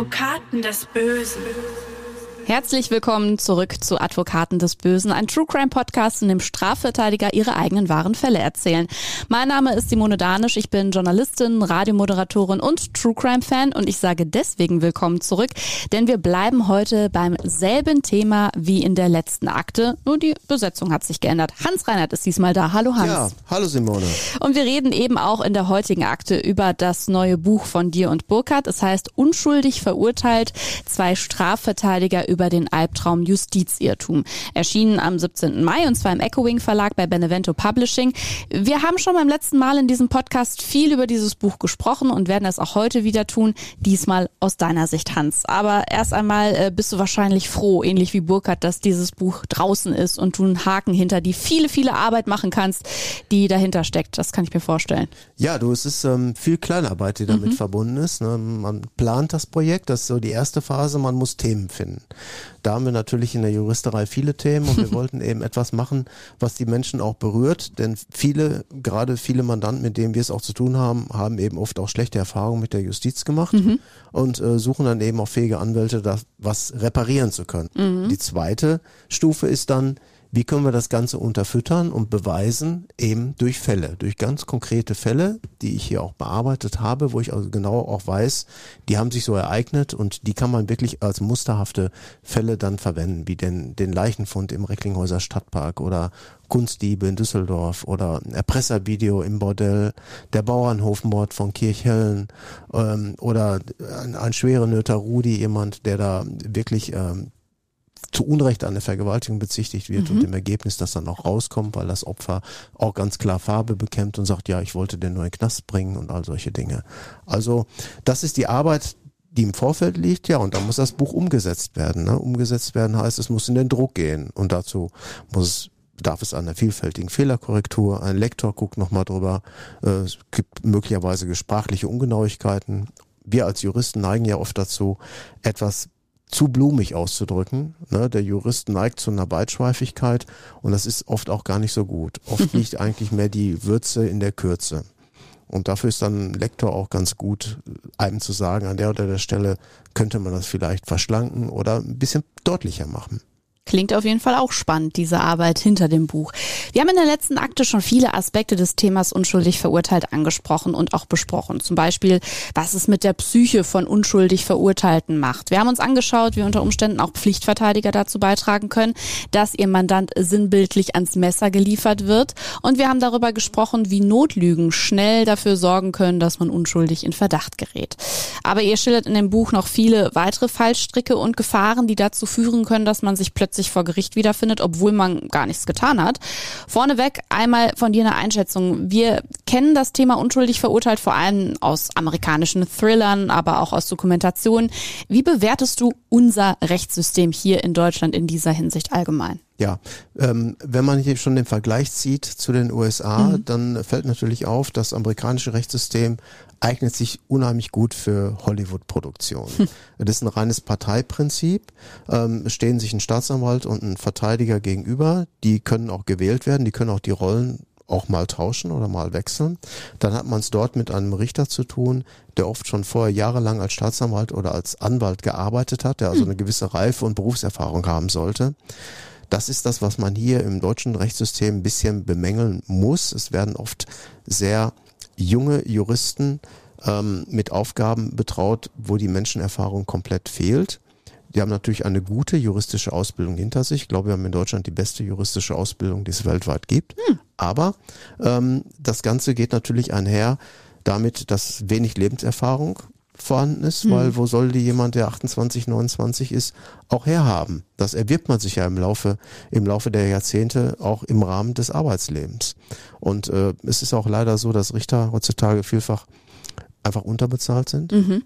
Advokaten des Bösen. Herzlich willkommen zurück zu Advokaten des Bösen, ein True Crime Podcast, in dem Strafverteidiger ihre eigenen wahren Fälle erzählen. Mein Name ist Simone Danisch, ich bin Journalistin, Radiomoderatorin und True Crime Fan und ich sage deswegen willkommen zurück, denn wir bleiben heute beim selben Thema wie in der letzten Akte, nur die Besetzung hat sich geändert. Hans Reinhardt ist diesmal da. Hallo Hans. Ja, hallo Simone. Und wir reden eben auch in der heutigen Akte über das neue Buch von dir und Burkhardt. Es heißt Unschuldig verurteilt, zwei Strafverteidiger über über den Albtraum Justizirrtum. Erschienen am 17. Mai und zwar im Echoing Verlag bei Benevento Publishing. Wir haben schon beim letzten Mal in diesem Podcast viel über dieses Buch gesprochen und werden es auch heute wieder tun. Diesmal aus deiner Sicht, Hans. Aber erst einmal äh, bist du wahrscheinlich froh, ähnlich wie Burkhard, dass dieses Buch draußen ist und du einen Haken hinter die viele, viele Arbeit machen kannst, die dahinter steckt. Das kann ich mir vorstellen. Ja, du, es ist ähm, viel Kleinarbeit, die damit mhm. verbunden ist. Ne? Man plant das Projekt, das ist so die erste Phase, man muss Themen finden. Da haben wir natürlich in der Juristerei viele Themen und wir wollten eben etwas machen, was die Menschen auch berührt, denn viele, gerade viele Mandanten, mit denen wir es auch zu tun haben, haben eben oft auch schlechte Erfahrungen mit der Justiz gemacht mhm. und äh, suchen dann eben auch fähige Anwälte, das was reparieren zu können. Mhm. Die zweite Stufe ist dann, wie können wir das Ganze unterfüttern und beweisen? Eben durch Fälle, durch ganz konkrete Fälle, die ich hier auch bearbeitet habe, wo ich also genau auch weiß, die haben sich so ereignet und die kann man wirklich als musterhafte Fälle dann verwenden, wie den, den Leichenfund im Recklinghäuser Stadtpark oder Kunstdiebe in Düsseldorf oder Erpresservideo im Bordell, der Bauernhofmord von Kirchhellen ähm, oder ein, ein schwere Nöter Rudi, jemand, der da wirklich ähm, zu Unrecht an der Vergewaltigung bezichtigt wird mhm. und im Ergebnis das dann auch rauskommt, weil das Opfer auch ganz klar Farbe bekämmt und sagt, ja, ich wollte den nur in den Knast bringen und all solche Dinge. Also das ist die Arbeit, die im Vorfeld liegt, ja, und da muss das Buch umgesetzt werden. Ne? Umgesetzt werden heißt, es muss in den Druck gehen und dazu muss bedarf es einer vielfältigen Fehlerkorrektur. Ein Lektor guckt nochmal drüber. Äh, es gibt möglicherweise sprachliche Ungenauigkeiten. Wir als Juristen neigen ja oft dazu, etwas zu blumig auszudrücken. Ne? Der Jurist neigt zu einer Beitschweifigkeit und das ist oft auch gar nicht so gut. Oft liegt eigentlich mehr die Würze in der Kürze. Und dafür ist dann ein Lektor auch ganz gut, einem zu sagen, an der oder der Stelle könnte man das vielleicht verschlanken oder ein bisschen deutlicher machen. Klingt auf jeden Fall auch spannend, diese Arbeit hinter dem Buch. Wir haben in der letzten Akte schon viele Aspekte des Themas unschuldig verurteilt angesprochen und auch besprochen. Zum Beispiel, was es mit der Psyche von unschuldig Verurteilten macht. Wir haben uns angeschaut, wie unter Umständen auch Pflichtverteidiger dazu beitragen können, dass ihr Mandant sinnbildlich ans Messer geliefert wird. Und wir haben darüber gesprochen, wie Notlügen schnell dafür sorgen können, dass man unschuldig in Verdacht gerät. Aber ihr schildert in dem Buch noch viele weitere Fallstricke und Gefahren, die dazu führen können, dass man sich plötzlich sich vor Gericht wiederfindet, obwohl man gar nichts getan hat. Vorneweg einmal von dir eine Einschätzung. Wir kennen das Thema unschuldig verurteilt vor allem aus amerikanischen Thrillern, aber auch aus Dokumentationen. Wie bewertest du unser Rechtssystem hier in Deutschland in dieser Hinsicht allgemein? Ja, ähm, wenn man hier schon den Vergleich zieht zu den USA, mhm. dann fällt natürlich auf, das amerikanische Rechtssystem eignet sich unheimlich gut für Hollywood-Produktionen. Hm. Das ist ein reines Parteiprinzip. Ähm, stehen sich ein Staatsanwalt und ein Verteidiger gegenüber. Die können auch gewählt werden. Die können auch die Rollen auch mal tauschen oder mal wechseln. Dann hat man es dort mit einem Richter zu tun, der oft schon vorher jahrelang als Staatsanwalt oder als Anwalt gearbeitet hat, der also hm. eine gewisse Reife und Berufserfahrung haben sollte. Das ist das, was man hier im deutschen Rechtssystem ein bisschen bemängeln muss. Es werden oft sehr junge Juristen ähm, mit Aufgaben betraut, wo die Menschenerfahrung komplett fehlt. Die haben natürlich eine gute juristische Ausbildung hinter sich. Ich glaube, wir haben in Deutschland die beste juristische Ausbildung, die es weltweit gibt. Hm. Aber ähm, das Ganze geht natürlich einher damit, dass wenig Lebenserfahrung vorhanden ist, mhm. weil wo soll die jemand, der 28, 29 ist, auch herhaben? Das erwirbt man sich ja im Laufe, im Laufe der Jahrzehnte auch im Rahmen des Arbeitslebens. Und äh, es ist auch leider so, dass Richter heutzutage vielfach einfach unterbezahlt sind. Mhm.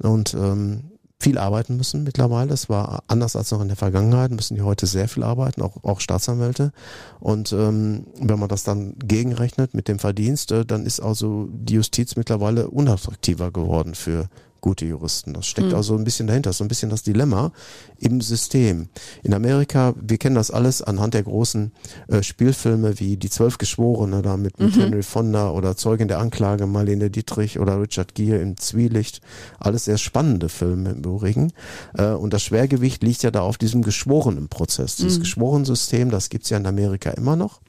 Und ähm, viel arbeiten müssen mittlerweile. Das war anders als noch in der Vergangenheit, müssen die heute sehr viel arbeiten, auch, auch Staatsanwälte. Und ähm, wenn man das dann gegenrechnet mit dem Verdienst, äh, dann ist also die Justiz mittlerweile unattraktiver geworden für gute Juristen. Das steckt mhm. also ein bisschen dahinter, so ein bisschen das Dilemma im System. In Amerika, wir kennen das alles anhand der großen äh, Spielfilme wie Die Zwölf Geschworene da mit, mit mhm. Henry Fonda oder Zeugin der Anklage Marlene Dietrich oder Richard Gere im Zwielicht. Alles sehr spannende Filme im Übrigen. Äh, und das Schwergewicht liegt ja da auf diesem Geschworenenprozess. Dieses mhm. Geschworenensystem, das gibt's ja in Amerika immer noch.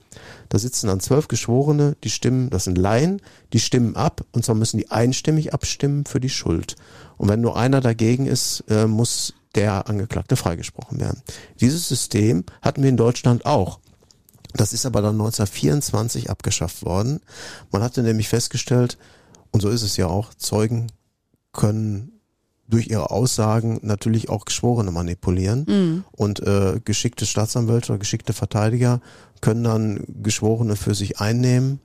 Da sitzen dann zwölf Geschworene, die stimmen, das sind Laien, die stimmen ab und zwar müssen die einstimmig abstimmen für die Schuld. Und wenn nur einer dagegen ist, äh, muss der Angeklagte freigesprochen werden. Dieses System hatten wir in Deutschland auch. Das ist aber dann 1924 abgeschafft worden. Man hatte nämlich festgestellt, und so ist es ja auch, Zeugen können durch ihre Aussagen natürlich auch Geschworene manipulieren mhm. und äh, geschickte Staatsanwälte oder geschickte Verteidiger können dann Geschworene für sich einnehmen,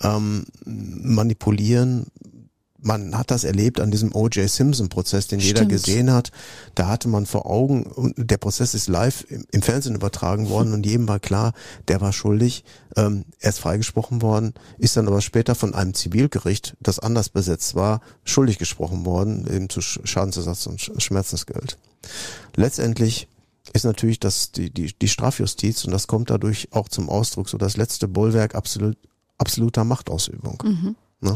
ähm, manipulieren. Man hat das erlebt an diesem O.J. Simpson-Prozess, den Stimmt. jeder gesehen hat. Da hatte man vor Augen, und der Prozess ist live im, Fernsehen übertragen worden und jedem war klar, der war schuldig. Ähm, er ist freigesprochen worden, ist dann aber später von einem Zivilgericht, das anders besetzt war, schuldig gesprochen worden, eben zu Schadensersatz und Schmerzensgeld. Letztendlich ist natürlich das, die, die, die Strafjustiz und das kommt dadurch auch zum Ausdruck, so das letzte Bollwerk absolut, absoluter Machtausübung. Mhm. Ne?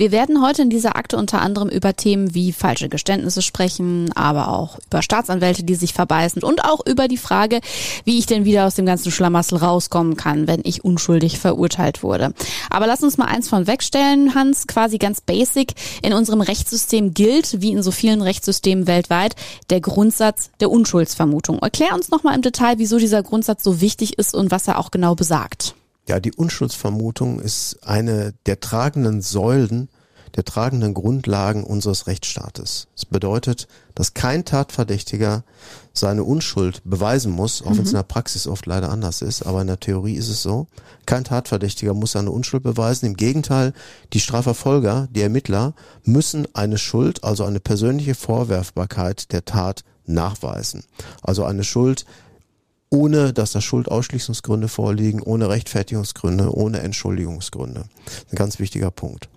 Wir werden heute in dieser Akte unter anderem über Themen wie falsche Geständnisse sprechen, aber auch über Staatsanwälte, die sich verbeißen und auch über die Frage, wie ich denn wieder aus dem ganzen Schlamassel rauskommen kann, wenn ich unschuldig verurteilt wurde. Aber lass uns mal eins von wegstellen, Hans, quasi ganz basic. In unserem Rechtssystem gilt, wie in so vielen Rechtssystemen weltweit, der Grundsatz der Unschuldsvermutung. Erklär uns nochmal im Detail, wieso dieser Grundsatz so wichtig ist und was er auch genau besagt. Ja, die Unschuldsvermutung ist eine der tragenden Säulen, der tragenden Grundlagen unseres Rechtsstaates. Es bedeutet, dass kein Tatverdächtiger seine Unschuld beweisen muss, auch mhm. wenn es in der Praxis oft leider anders ist, aber in der Theorie ist es so. Kein Tatverdächtiger muss seine Unschuld beweisen. Im Gegenteil, die Strafverfolger, die Ermittler müssen eine Schuld, also eine persönliche Vorwerfbarkeit der Tat nachweisen. Also eine Schuld, ohne dass da Schuldausschließungsgründe vorliegen, ohne Rechtfertigungsgründe, ohne Entschuldigungsgründe. Ein ganz wichtiger Punkt.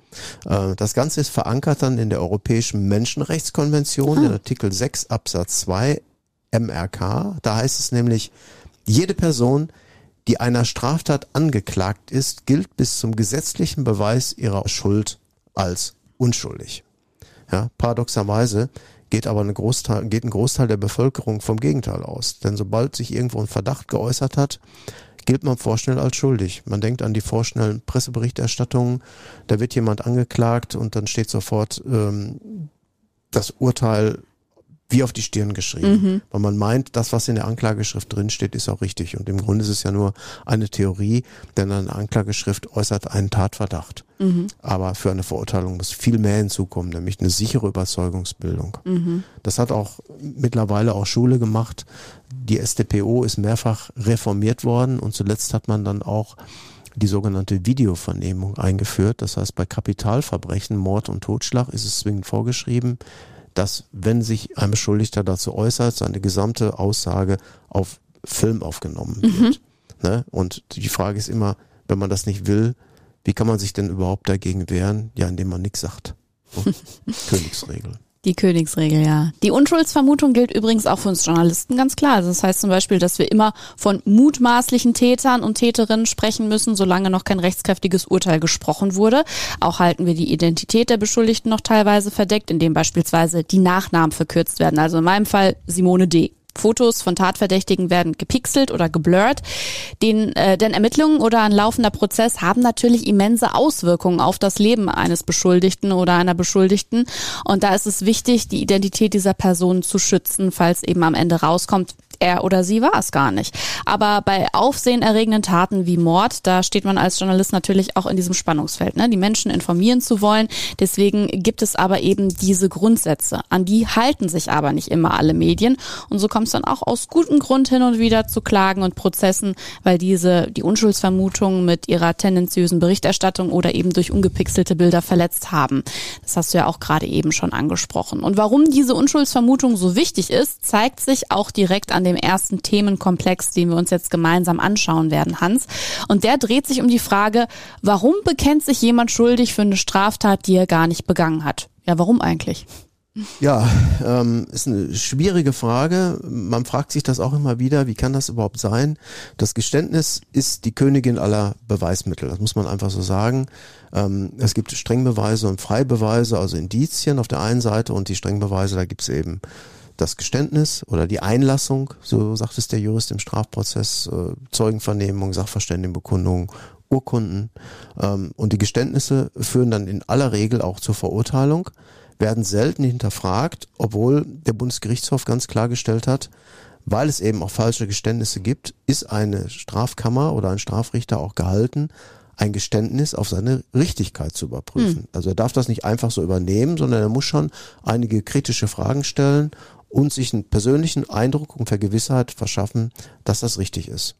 Äh, das Ganze ist verankert dann in der Europäischen Menschenrechtskonvention, ah. in Artikel 6 Absatz 2 MRK. Da heißt es nämlich, jede Person, die einer Straftat angeklagt ist, gilt bis zum gesetzlichen Beweis ihrer Schuld als unschuldig. Ja, paradoxerweise geht aber ein Großteil, geht ein Großteil der Bevölkerung vom Gegenteil aus. Denn sobald sich irgendwo ein Verdacht geäußert hat, gilt man vorschnell als schuldig. Man denkt an die vorschnellen Presseberichterstattungen, da wird jemand angeklagt und dann steht sofort ähm, das Urteil wie auf die Stirn geschrieben. Mhm. Weil man meint, das, was in der Anklageschrift drinsteht, ist auch richtig. Und im Grunde ist es ja nur eine Theorie, denn eine Anklageschrift äußert einen Tatverdacht. Mhm. Aber für eine Verurteilung muss viel mehr hinzukommen, nämlich eine sichere Überzeugungsbildung. Mhm. Das hat auch mittlerweile auch Schule gemacht. Die StPO ist mehrfach reformiert worden und zuletzt hat man dann auch die sogenannte Videovernehmung eingeführt. Das heißt, bei Kapitalverbrechen, Mord und Totschlag ist es zwingend vorgeschrieben, dass wenn sich ein Beschuldigter dazu äußert, seine gesamte Aussage auf Film aufgenommen wird. Mhm. Ne? Und die Frage ist immer, wenn man das nicht will, wie kann man sich denn überhaupt dagegen wehren? Ja, indem man nichts sagt. So. Königsregel. Die Königsregel, ja. Die Unschuldsvermutung gilt übrigens auch für uns Journalisten ganz klar. Also das heißt zum Beispiel, dass wir immer von mutmaßlichen Tätern und Täterinnen sprechen müssen, solange noch kein rechtskräftiges Urteil gesprochen wurde. Auch halten wir die Identität der Beschuldigten noch teilweise verdeckt, indem beispielsweise die Nachnamen verkürzt werden. Also in meinem Fall Simone D. Fotos von Tatverdächtigen werden gepixelt oder geblurrt. Den, äh, denn Ermittlungen oder ein laufender Prozess haben natürlich immense Auswirkungen auf das Leben eines Beschuldigten oder einer Beschuldigten. Und da ist es wichtig, die Identität dieser Person zu schützen, falls eben am Ende rauskommt, er oder sie war es gar nicht. Aber bei aufsehenerregenden Taten wie Mord, da steht man als Journalist natürlich auch in diesem Spannungsfeld, ne? die Menschen informieren zu wollen. Deswegen gibt es aber eben diese Grundsätze. An die halten sich aber nicht immer alle Medien. Und so kommt es dann auch aus gutem Grund hin und wieder zu Klagen und Prozessen, weil diese die Unschuldsvermutung mit ihrer tendenziösen Berichterstattung oder eben durch ungepixelte Bilder verletzt haben. Das hast du ja auch gerade eben schon angesprochen. Und warum diese Unschuldsvermutung so wichtig ist, zeigt sich auch direkt an dem dem ersten Themenkomplex, den wir uns jetzt gemeinsam anschauen werden, Hans. Und der dreht sich um die Frage, warum bekennt sich jemand schuldig für eine Straftat, die er gar nicht begangen hat? Ja, warum eigentlich? Ja, ähm, ist eine schwierige Frage. Man fragt sich das auch immer wieder, wie kann das überhaupt sein? Das Geständnis ist die Königin aller Beweismittel, das muss man einfach so sagen. Ähm, es gibt Strengbeweise und Freibeweise, also Indizien auf der einen Seite und die Strengbeweise, da gibt es eben das Geständnis oder die Einlassung, so sagt es der Jurist im Strafprozess, äh, Zeugenvernehmung, Sachverständigenbekundung, Urkunden. Ähm, und die Geständnisse führen dann in aller Regel auch zur Verurteilung werden selten hinterfragt, obwohl der Bundesgerichtshof ganz klargestellt hat, weil es eben auch falsche Geständnisse gibt, ist eine Strafkammer oder ein Strafrichter auch gehalten, ein Geständnis auf seine Richtigkeit zu überprüfen. Hm. Also er darf das nicht einfach so übernehmen, sondern er muss schon einige kritische Fragen stellen und sich einen persönlichen Eindruck und Vergewissheit verschaffen, dass das richtig ist.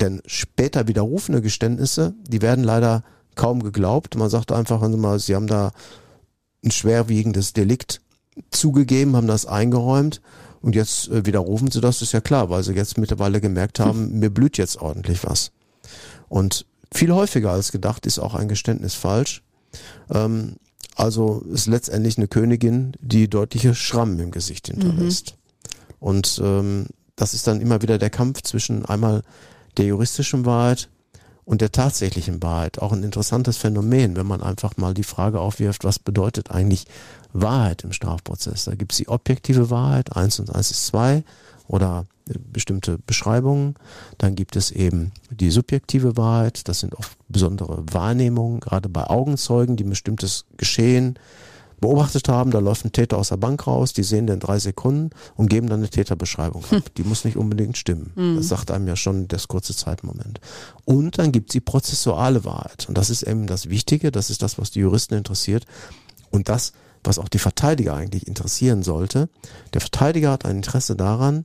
Denn später widerrufene Geständnisse, die werden leider kaum geglaubt. Man sagt einfach, mal, Sie haben da ein schwerwiegendes Delikt zugegeben, haben das eingeräumt und jetzt äh, widerrufen sie das, ist ja klar, weil sie jetzt mittlerweile gemerkt haben, hm. mir blüht jetzt ordentlich was. Und viel häufiger als gedacht ist auch ein Geständnis falsch. Ähm, also ist letztendlich eine Königin, die deutliche Schrammen im Gesicht hinterlässt. Mhm. Und ähm, das ist dann immer wieder der Kampf zwischen einmal der juristischen Wahrheit und der tatsächlichen Wahrheit. Auch ein interessantes Phänomen, wenn man einfach mal die Frage aufwirft, was bedeutet eigentlich Wahrheit im Strafprozess? Da gibt es die objektive Wahrheit, eins und eins ist zwei oder bestimmte Beschreibungen. Dann gibt es eben die subjektive Wahrheit, das sind oft besondere Wahrnehmungen, gerade bei Augenzeugen, die ein bestimmtes Geschehen beobachtet haben, da läuft ein Täter aus der Bank raus, die sehen den drei Sekunden und geben dann eine Täterbeschreibung ab. Hm. Die muss nicht unbedingt stimmen. Hm. Das sagt einem ja schon das kurze Zeitmoment. Und dann gibt es die prozessuale Wahrheit. Und das ist eben das Wichtige, das ist das, was die Juristen interessiert. Und das, was auch die Verteidiger eigentlich interessieren sollte. Der Verteidiger hat ein Interesse daran,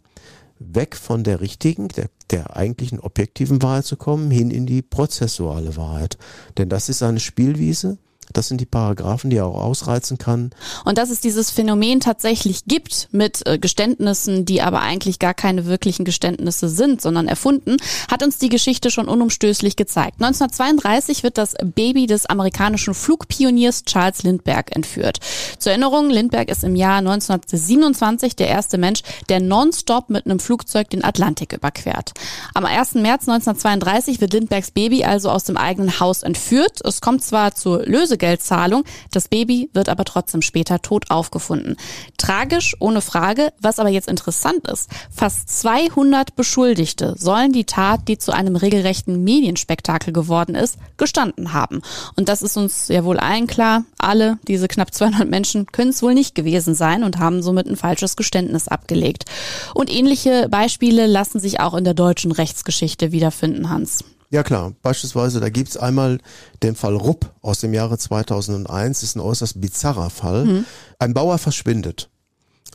weg von der richtigen, der, der eigentlichen objektiven Wahrheit zu kommen, hin in die prozessuale Wahrheit. Denn das ist eine Spielwiese, das sind die Paragraphen, die er auch ausreizen kann. Und dass es dieses Phänomen tatsächlich gibt mit äh, Geständnissen, die aber eigentlich gar keine wirklichen Geständnisse sind, sondern erfunden, hat uns die Geschichte schon unumstößlich gezeigt. 1932 wird das Baby des amerikanischen Flugpioniers Charles Lindbergh entführt. Zur Erinnerung, Lindbergh ist im Jahr 1927 der erste Mensch, der nonstop mit einem Flugzeug den Atlantik überquert. Am 1. März 1932 wird Lindberghs Baby also aus dem eigenen Haus entführt. Es kommt zwar zur Lösegeld Lösegeldzahlung. Das Baby wird aber trotzdem später tot aufgefunden. Tragisch, ohne Frage. Was aber jetzt interessant ist, fast 200 Beschuldigte sollen die Tat, die zu einem regelrechten Medienspektakel geworden ist, gestanden haben. Und das ist uns ja wohl allen klar. Alle, diese knapp 200 Menschen, können es wohl nicht gewesen sein und haben somit ein falsches Geständnis abgelegt. Und ähnliche Beispiele lassen sich auch in der deutschen Rechtsgeschichte wiederfinden, Hans. Ja klar, beispielsweise, da gibt's einmal den Fall Rupp aus dem Jahre 2001, das ist ein äußerst bizarrer Fall. Mhm. Ein Bauer verschwindet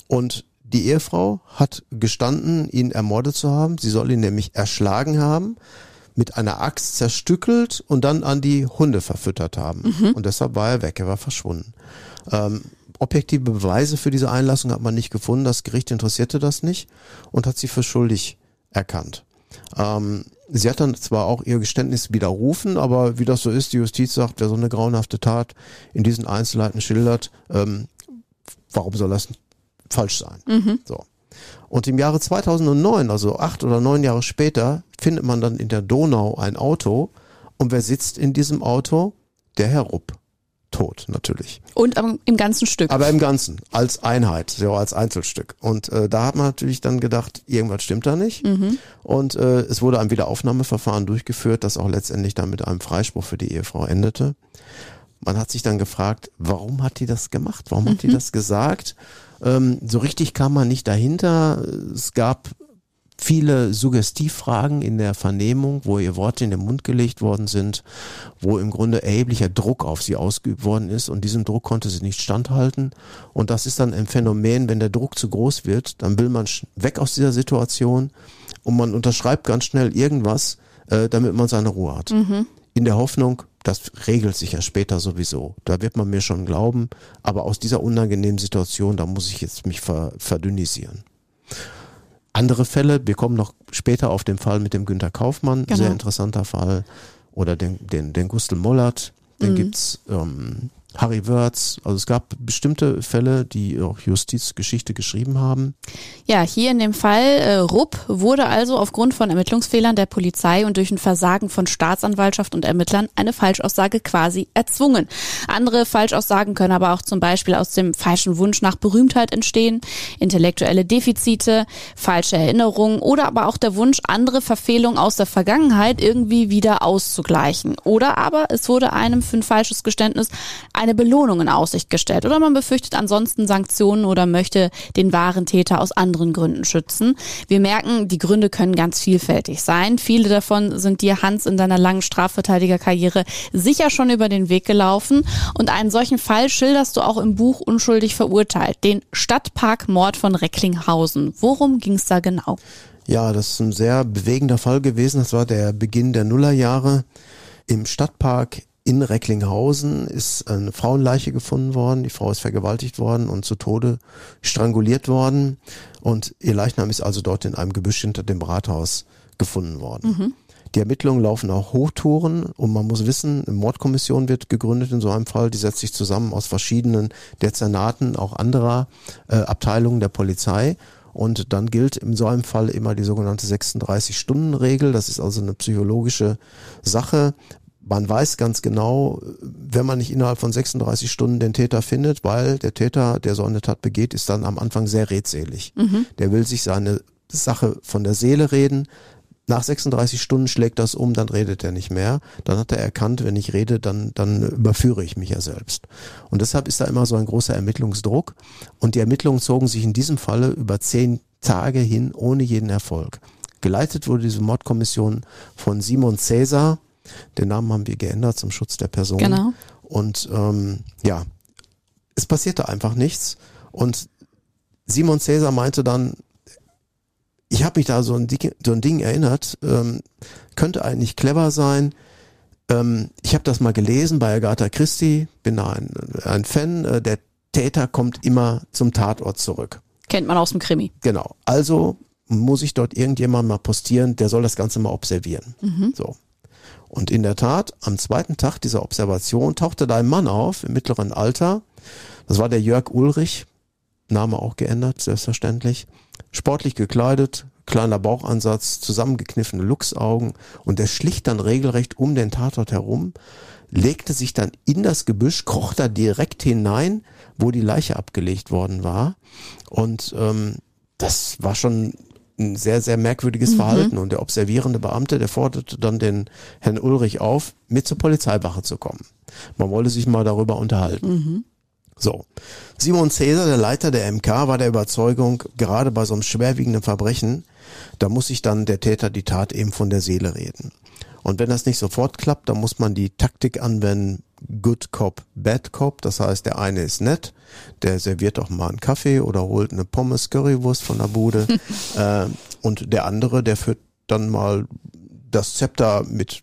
und die Ehefrau hat gestanden, ihn ermordet zu haben. Sie soll ihn nämlich erschlagen haben, mit einer Axt zerstückelt und dann an die Hunde verfüttert haben. Mhm. Und deshalb war er weg, er war verschwunden. Ähm, objektive Beweise für diese Einlassung hat man nicht gefunden. Das Gericht interessierte das nicht und hat sie für schuldig erkannt. Ähm, sie hat dann zwar auch ihr Geständnis widerrufen, aber wie das so ist, die Justiz sagt, wer so eine grauenhafte Tat in diesen Einzelheiten schildert, ähm, warum soll das falsch sein? Mhm. So. Und im Jahre 2009, also acht oder neun Jahre später, findet man dann in der Donau ein Auto. Und wer sitzt in diesem Auto? Der Herr Rupp tot, natürlich. Und im ganzen Stück. Aber im Ganzen, als Einheit, so als Einzelstück. Und äh, da hat man natürlich dann gedacht, irgendwas stimmt da nicht. Mhm. Und äh, es wurde ein Wiederaufnahmeverfahren durchgeführt, das auch letztendlich dann mit einem Freispruch für die Ehefrau endete. Man hat sich dann gefragt, warum hat die das gemacht? Warum mhm. hat die mhm. das gesagt? Ähm, so richtig kam man nicht dahinter. Es gab viele Suggestivfragen in der Vernehmung, wo ihr Worte in den Mund gelegt worden sind, wo im Grunde erheblicher Druck auf sie ausgeübt worden ist und diesem Druck konnte sie nicht standhalten. Und das ist dann ein Phänomen, wenn der Druck zu groß wird, dann will man weg aus dieser Situation und man unterschreibt ganz schnell irgendwas, äh, damit man seine Ruhe hat. Mhm. In der Hoffnung, das regelt sich ja später sowieso. Da wird man mir schon glauben, aber aus dieser unangenehmen Situation, da muss ich jetzt mich ver verdünnisieren. Andere Fälle, wir kommen noch später auf den Fall mit dem Günter Kaufmann, genau. sehr interessanter Fall. Oder den, den, den Gustl Mollert, den mhm. gibt's ähm, Harry Wörz. Also es gab bestimmte Fälle, die auch Justizgeschichte geschrieben haben. Ja, hier in dem Fall äh, Rupp wurde also aufgrund von Ermittlungsfehlern der Polizei und durch ein Versagen von Staatsanwaltschaft und Ermittlern eine Falschaussage quasi erzwungen. Andere Falschaussagen können aber auch zum Beispiel aus dem falschen Wunsch nach Berühmtheit entstehen, intellektuelle Defizite, falsche Erinnerungen oder aber auch der Wunsch, andere Verfehlungen aus der Vergangenheit irgendwie wieder auszugleichen. Oder aber es wurde einem für ein falsches Geständnis eine Belohnung in Aussicht gestellt oder man befürchtet ansonsten Sanktionen oder möchte den wahren Täter aus anderen Gründen schützen. Wir merken, die Gründe können ganz vielfältig sein. Viele davon sind dir, Hans, in deiner langen Strafverteidigerkarriere sicher schon über den Weg gelaufen und einen solchen Fall schilderst du auch im Buch Unschuldig verurteilt, den Stadtparkmord von Recklinghausen. Worum ging es da genau? Ja, das ist ein sehr bewegender Fall gewesen. Das war der Beginn der Nullerjahre. Im Stadtpark in Recklinghausen ist eine Frauenleiche gefunden worden. Die Frau ist vergewaltigt worden und zu Tode stranguliert worden. Und ihr Leichnam ist also dort in einem Gebüsch hinter dem Rathaus gefunden worden. Mhm. Die Ermittlungen laufen auch Hochtouren und man muss wissen, eine Mordkommission wird gegründet in so einem Fall. Die setzt sich zusammen aus verschiedenen Dezernaten, auch anderer äh, Abteilungen der Polizei. Und dann gilt in so einem Fall immer die sogenannte 36-Stunden-Regel. Das ist also eine psychologische Sache man weiß ganz genau, wenn man nicht innerhalb von 36 Stunden den Täter findet, weil der Täter, der so eine Tat begeht, ist dann am Anfang sehr redselig. Mhm. Der will sich seine Sache von der Seele reden. Nach 36 Stunden schlägt das um, dann redet er nicht mehr. Dann hat er erkannt, wenn ich rede, dann, dann überführe ich mich ja selbst. Und deshalb ist da immer so ein großer Ermittlungsdruck. Und die Ermittlungen zogen sich in diesem Falle über zehn Tage hin ohne jeden Erfolg. Geleitet wurde diese Mordkommission von Simon Cäsar, den Namen haben wir geändert zum Schutz der Person. Genau. Und ähm, ja, es passierte einfach nichts. Und Simon Cäsar meinte dann, ich habe mich da so ein, Ding, so ein Ding erinnert, ähm, könnte eigentlich clever sein. Ähm, ich habe das mal gelesen bei Agatha Christie, bin da ein, ein Fan. Äh, der Täter kommt immer zum Tatort zurück. Kennt man aus dem Krimi. Genau. Also muss ich dort irgendjemand mal postieren, der soll das Ganze mal observieren. Mhm. So. Und in der Tat, am zweiten Tag dieser Observation tauchte da ein Mann auf im mittleren Alter. Das war der Jörg Ulrich, Name auch geändert, selbstverständlich. Sportlich gekleidet, kleiner Bauchansatz, zusammengekniffene Luchsaugen und der schlich dann regelrecht um den Tatort herum, legte sich dann in das Gebüsch, kroch da direkt hinein, wo die Leiche abgelegt worden war. Und ähm, das war schon ein sehr, sehr merkwürdiges mhm. Verhalten. Und der observierende Beamte, der forderte dann den Herrn Ulrich auf, mit zur Polizeiwache zu kommen. Man wolle sich mal darüber unterhalten. Mhm. So. Simon Cäsar, der Leiter der MK, war der Überzeugung, gerade bei so einem schwerwiegenden Verbrechen, da muss sich dann der Täter die Tat eben von der Seele reden. Und wenn das nicht sofort klappt, dann muss man die Taktik anwenden, Good Cop, Bad Cop. Das heißt, der eine ist nett, der serviert auch mal einen Kaffee oder holt eine Pommes Currywurst von der Bude. äh, und der andere, der führt dann mal das Zepter mit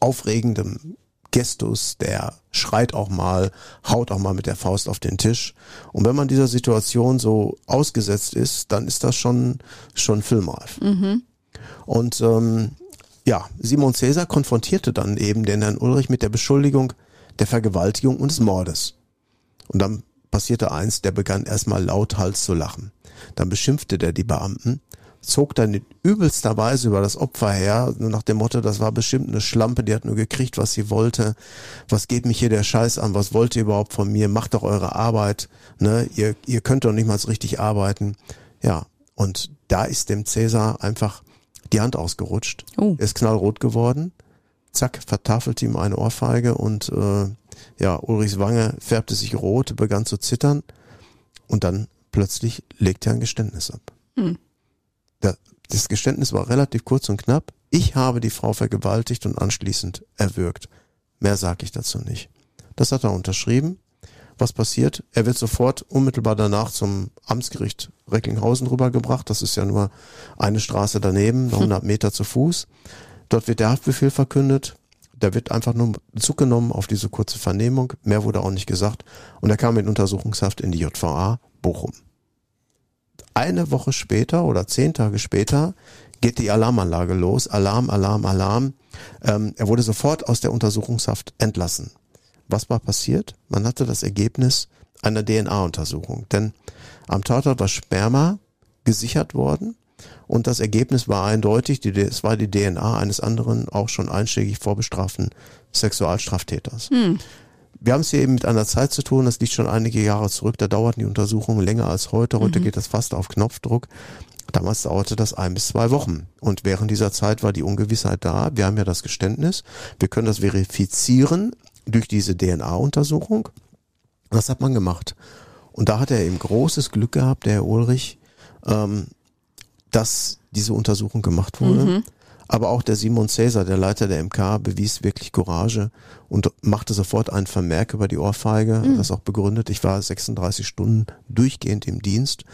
aufregendem Gestus, der schreit auch mal, haut auch mal mit der Faust auf den Tisch. Und wenn man dieser Situation so ausgesetzt ist, dann ist das schon, schon filmreif. Mhm. Und ähm, ja, Simon Cäsar konfrontierte dann eben den Herrn Ulrich mit der Beschuldigung der Vergewaltigung und des Mordes. Und dann passierte eins, der begann erstmal lauthals zu lachen. Dann beschimpfte der die Beamten, zog dann in übelster Weise über das Opfer her, nach dem Motto, das war bestimmt eine Schlampe, die hat nur gekriegt, was sie wollte. Was geht mich hier der Scheiß an? Was wollt ihr überhaupt von mir? Macht doch eure Arbeit. Ne? Ihr, ihr könnt doch nicht mal richtig arbeiten. Ja, und da ist dem Cäsar einfach die Hand ausgerutscht. Oh. Er ist knallrot geworden. Zack, vertafelte ihm eine Ohrfeige und äh, ja, Ulrichs Wange färbte sich rot, begann zu zittern und dann plötzlich legte er ein Geständnis ab. Hm. Das Geständnis war relativ kurz und knapp. Ich habe die Frau vergewaltigt und anschließend erwürgt. Mehr sage ich dazu nicht. Das hat er unterschrieben was passiert? Er wird sofort unmittelbar danach zum Amtsgericht Recklinghausen rübergebracht. Das ist ja nur eine Straße daneben, 100 Meter zu Fuß. Dort wird der Haftbefehl verkündet. Da wird einfach nur Zug genommen auf diese kurze Vernehmung. Mehr wurde auch nicht gesagt. Und er kam in Untersuchungshaft in die JVA Bochum. Eine Woche später oder zehn Tage später geht die Alarmanlage los. Alarm, Alarm, Alarm. Ähm, er wurde sofort aus der Untersuchungshaft entlassen was war passiert? Man hatte das Ergebnis einer DNA-Untersuchung. Denn am Tatort war Sperma gesichert worden und das Ergebnis war eindeutig, die, es war die DNA eines anderen auch schon einschlägig vorbestraften Sexualstraftäters. Hm. Wir haben es hier eben mit einer Zeit zu tun, das liegt schon einige Jahre zurück, da dauerten die Untersuchungen länger als heute. Heute mhm. geht das fast auf Knopfdruck. Damals dauerte das ein bis zwei Wochen. Und während dieser Zeit war die Ungewissheit da. Wir haben ja das Geständnis. Wir können das verifizieren durch diese DNA-Untersuchung. Das hat man gemacht. Und da hat er eben großes Glück gehabt, der Herr Ulrich, ähm, dass diese Untersuchung gemacht wurde. Mhm. Aber auch der Simon Cäsar, der Leiter der MK, bewies wirklich Courage und machte sofort einen Vermerk über die Ohrfeige, mhm. das auch begründet. Ich war 36 Stunden durchgehend im Dienst,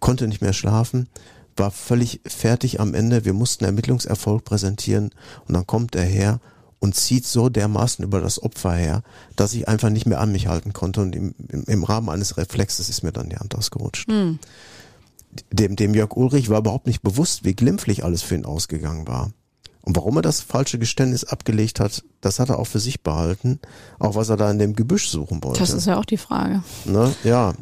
konnte nicht mehr schlafen, war völlig fertig am Ende. Wir mussten Ermittlungserfolg präsentieren und dann kommt er her und zieht so dermaßen über das Opfer her, dass ich einfach nicht mehr an mich halten konnte und im, im, im Rahmen eines Reflexes ist mir dann die Hand ausgerutscht. Mhm dem, dem Jörg Ulrich war überhaupt nicht bewusst, wie glimpflich alles für ihn ausgegangen war. Und warum er das falsche Geständnis abgelegt hat, das hat er auch für sich behalten. Auch was er da in dem Gebüsch suchen wollte. Das ist ja auch die Frage. Ne? Ja,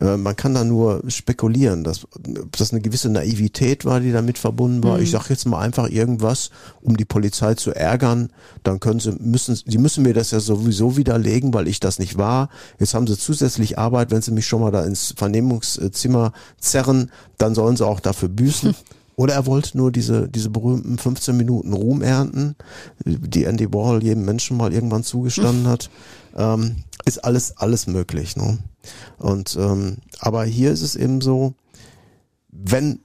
äh, man kann da nur spekulieren, dass das eine gewisse Naivität war, die damit verbunden war. Mhm. Ich sage jetzt mal einfach irgendwas, um die Polizei zu ärgern. Dann können sie müssen sie müssen mir das ja sowieso widerlegen, weil ich das nicht war. Jetzt haben sie zusätzlich Arbeit, wenn sie mich schon mal da ins Vernehmungszimmer zerren, dann sollen sie auch dafür büßen. Oder er wollte nur diese, diese berühmten 15 Minuten Ruhm ernten, die Andy Warhol jedem Menschen mal irgendwann zugestanden hat. Ähm, ist alles, alles möglich. Ne? Und ähm, aber hier ist es eben so, wenn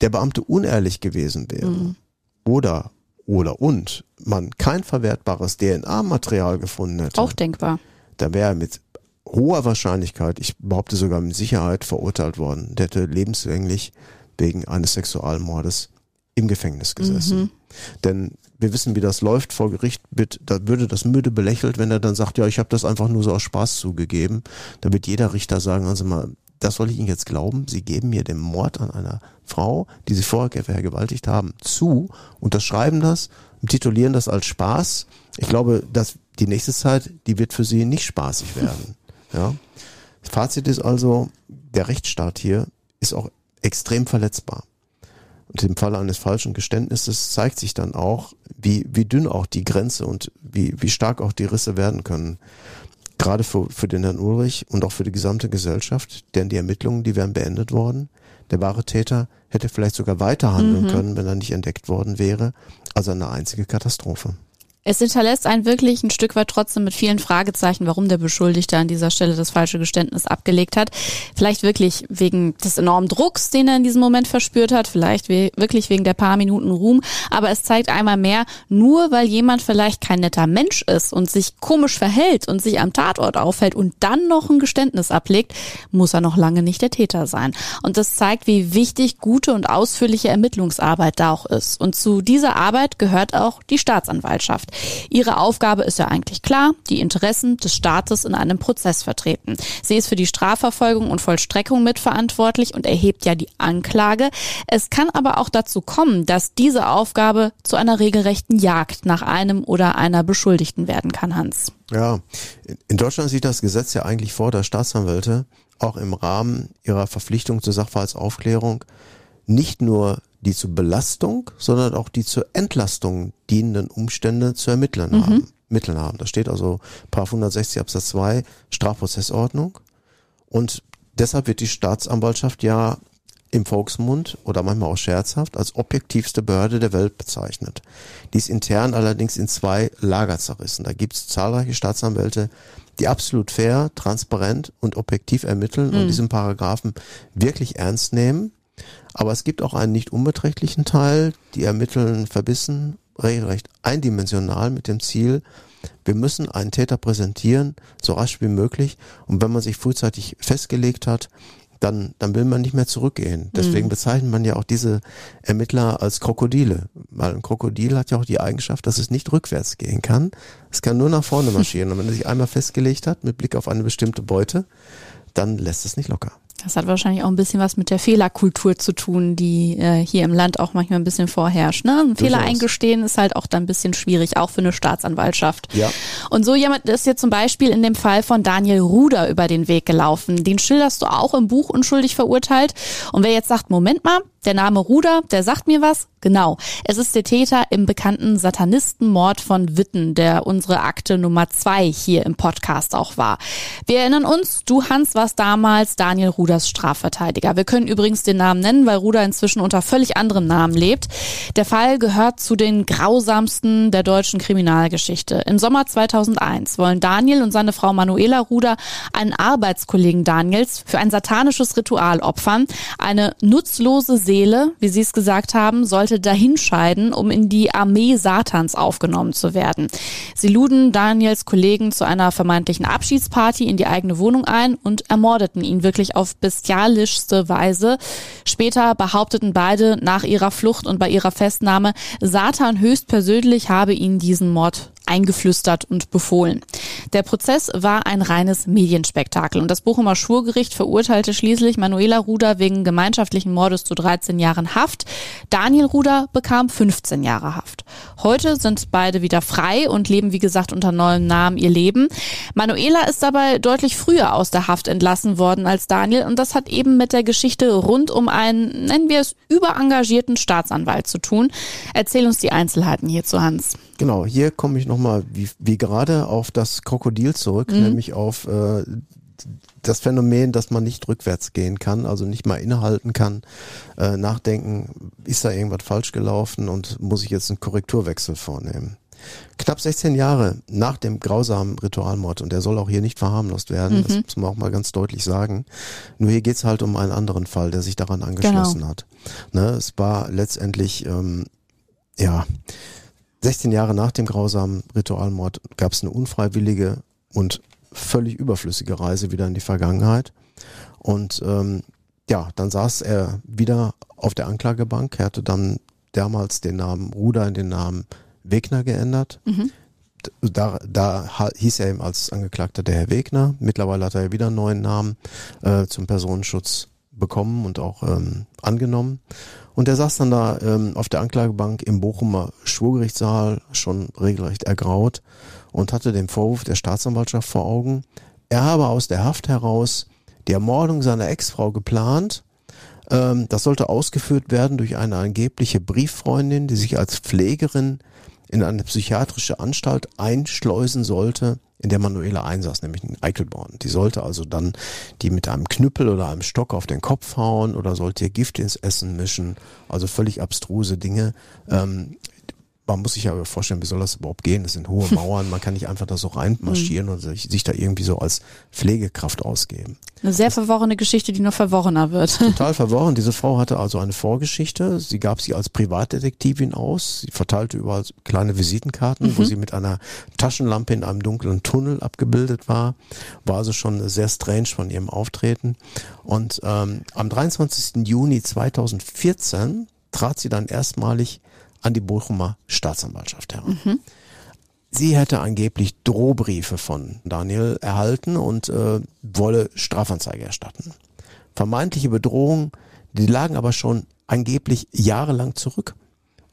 der Beamte unehrlich gewesen wäre mhm. oder oder und man kein verwertbares DNA-Material gefunden hätte. Auch denkbar. Da wäre er mit hoher Wahrscheinlichkeit, ich behaupte sogar mit Sicherheit, verurteilt worden. Der hätte lebenslänglich wegen eines Sexualmordes im Gefängnis gesessen. Mhm. Denn wir wissen, wie das läuft vor Gericht, wird, da würde das müde belächelt, wenn er dann sagt, ja, ich habe das einfach nur so aus Spaß zugegeben. Da wird jeder Richter sagen, also mal, das soll ich Ihnen jetzt glauben, Sie geben mir den Mord an einer Frau, die Sie vorher vergewaltigt haben, zu, unterschreiben das und titulieren das als Spaß. Ich glaube, dass die nächste Zeit, die wird für Sie nicht spaßig werden. Ja. Fazit ist also, der Rechtsstaat hier ist auch extrem verletzbar. Und im Falle eines falschen Geständnisses zeigt sich dann auch, wie, wie dünn auch die Grenze und wie, wie stark auch die Risse werden können. Gerade für, für den Herrn Ulrich und auch für die gesamte Gesellschaft, denn die Ermittlungen, die wären beendet worden. Der wahre Täter hätte vielleicht sogar weiter handeln mhm. können, wenn er nicht entdeckt worden wäre. Also eine einzige Katastrophe. Es hinterlässt einen wirklich ein Stück weit trotzdem mit vielen Fragezeichen, warum der Beschuldigte an dieser Stelle das falsche Geständnis abgelegt hat. Vielleicht wirklich wegen des enormen Drucks, den er in diesem Moment verspürt hat, vielleicht we wirklich wegen der paar Minuten Ruhm. Aber es zeigt einmal mehr, nur weil jemand vielleicht kein netter Mensch ist und sich komisch verhält und sich am Tatort aufhält und dann noch ein Geständnis ablegt, muss er noch lange nicht der Täter sein. Und das zeigt, wie wichtig gute und ausführliche Ermittlungsarbeit da auch ist. Und zu dieser Arbeit gehört auch die Staatsanwaltschaft. Ihre Aufgabe ist ja eigentlich klar, die Interessen des Staates in einem Prozess vertreten. Sie ist für die Strafverfolgung und Vollstreckung mitverantwortlich und erhebt ja die Anklage. Es kann aber auch dazu kommen, dass diese Aufgabe zu einer regelrechten Jagd nach einem oder einer Beschuldigten werden kann, Hans. Ja, in Deutschland sieht das Gesetz ja eigentlich vor, dass Staatsanwälte auch im Rahmen ihrer Verpflichtung zur Sachverhaltsaufklärung nicht nur die zur Belastung, sondern auch die zur Entlastung dienenden Umstände zu ermitteln mhm. haben. Mitteln haben. Da steht also Paar 160 Absatz 2 Strafprozessordnung. Und deshalb wird die Staatsanwaltschaft ja im Volksmund oder manchmal auch scherzhaft als objektivste Behörde der Welt bezeichnet. Die ist intern allerdings in zwei Lager zerrissen. Da gibt es zahlreiche Staatsanwälte, die absolut fair, transparent und objektiv ermitteln mhm. und diesen Paragraphen wirklich ernst nehmen aber es gibt auch einen nicht unbeträchtlichen Teil, die ermitteln verbissen, regelrecht eindimensional mit dem Ziel, wir müssen einen Täter präsentieren, so rasch wie möglich. Und wenn man sich frühzeitig festgelegt hat, dann, dann will man nicht mehr zurückgehen. Deswegen mhm. bezeichnet man ja auch diese Ermittler als Krokodile. Weil ein Krokodil hat ja auch die Eigenschaft, dass es nicht rückwärts gehen kann. Es kann nur nach vorne marschieren. Und wenn er sich einmal festgelegt hat, mit Blick auf eine bestimmte Beute, dann lässt es nicht locker. Das hat wahrscheinlich auch ein bisschen was mit der Fehlerkultur zu tun, die äh, hier im Land auch manchmal ein bisschen vorherrscht. Ne? Ein Fehler eingestehen ist halt auch dann ein bisschen schwierig, auch für eine Staatsanwaltschaft. Ja. Und so jemand ist jetzt zum Beispiel in dem Fall von Daniel Ruder über den Weg gelaufen. Den schilderst du auch im Buch unschuldig verurteilt. Und wer jetzt sagt, Moment mal, der Name Ruder, der sagt mir was. Genau. Es ist der Täter im bekannten Satanistenmord von Witten, der unsere Akte Nummer zwei hier im Podcast auch war. Wir erinnern uns, du Hans warst damals Daniel Ruders Strafverteidiger. Wir können übrigens den Namen nennen, weil Ruder inzwischen unter völlig anderem Namen lebt. Der Fall gehört zu den grausamsten der deutschen Kriminalgeschichte. Im Sommer 2001 wollen Daniel und seine Frau Manuela Ruder einen Arbeitskollegen Daniels für ein satanisches Ritual opfern. Eine nutzlose Seele, wie sie es gesagt haben, sollte dahinscheiden, um in die Armee Satans aufgenommen zu werden. Sie luden Daniels Kollegen zu einer vermeintlichen Abschiedsparty in die eigene Wohnung ein und ermordeten ihn wirklich auf bestialischste Weise. Später behaupteten beide nach ihrer Flucht und bei ihrer Festnahme, Satan höchstpersönlich habe ihnen diesen Mord eingeflüstert und befohlen. Der Prozess war ein reines Medienspektakel und das Bochumer Schwurgericht verurteilte schließlich Manuela Ruder wegen gemeinschaftlichen Mordes zu 13 Jahren Haft. Daniel Ruder bekam 15 Jahre Haft. Heute sind beide wieder frei und leben, wie gesagt, unter neuem Namen ihr Leben. Manuela ist dabei deutlich früher aus der Haft entlassen worden als Daniel und das hat eben mit der Geschichte rund um einen, nennen wir es, überengagierten Staatsanwalt zu tun. Erzähl uns die Einzelheiten hierzu, Hans. Genau, hier komme ich nochmal wie, wie gerade auf das Krokodil zurück, mhm. nämlich auf äh, das Phänomen, dass man nicht rückwärts gehen kann, also nicht mal innehalten kann, äh, nachdenken, ist da irgendwas falsch gelaufen und muss ich jetzt einen Korrekturwechsel vornehmen. Knapp 16 Jahre nach dem grausamen Ritualmord, und der soll auch hier nicht verharmlost werden, mhm. das muss man auch mal ganz deutlich sagen. Nur hier geht's halt um einen anderen Fall, der sich daran angeschlossen genau. hat. Ne, es war letztendlich, ähm, ja, 16 Jahre nach dem grausamen Ritualmord gab es eine unfreiwillige und völlig überflüssige Reise wieder in die Vergangenheit. Und ähm, ja, dann saß er wieder auf der Anklagebank. Er hatte dann damals den Namen Ruder in den Namen Wegner geändert. Mhm. Da, da hieß er eben als Angeklagter der Herr Wegner. Mittlerweile hat er wieder einen neuen Namen äh, zum Personenschutz bekommen und auch ähm, angenommen. Und er saß dann da ähm, auf der Anklagebank im Bochumer Schwurgerichtssaal, schon regelrecht ergraut und hatte den Vorwurf der Staatsanwaltschaft vor Augen. Er habe aus der Haft heraus die Ermordung seiner Ex-Frau geplant. Ähm, das sollte ausgeführt werden durch eine angebliche Brieffreundin, die sich als Pflegerin in eine psychiatrische Anstalt einschleusen sollte in der Manuela einsaß, nämlich in Eichelborn. Die sollte also dann die mit einem Knüppel oder einem Stock auf den Kopf hauen oder sollte ihr Gift ins Essen mischen. Also völlig abstruse Dinge. Ähm, man muss sich ja vorstellen, wie soll das überhaupt gehen? Das sind hohe Mauern, man kann nicht einfach da so reinmarschieren mhm. und sich, sich, da irgendwie so als Pflegekraft ausgeben. Eine sehr verworrene Geschichte, die noch verworrener wird. Total verworren. Diese Frau hatte also eine Vorgeschichte. Sie gab sie als Privatdetektivin aus. Sie verteilte überall kleine Visitenkarten, mhm. wo sie mit einer Taschenlampe in einem dunklen Tunnel abgebildet war. War also schon sehr strange von ihrem Auftreten. Und ähm, am 23. Juni 2014 trat sie dann erstmalig an die Bochumer Staatsanwaltschaft heran. Mhm. Sie hätte angeblich Drohbriefe von Daniel erhalten und äh, wolle Strafanzeige erstatten. Vermeintliche Bedrohungen, die lagen aber schon angeblich jahrelang zurück.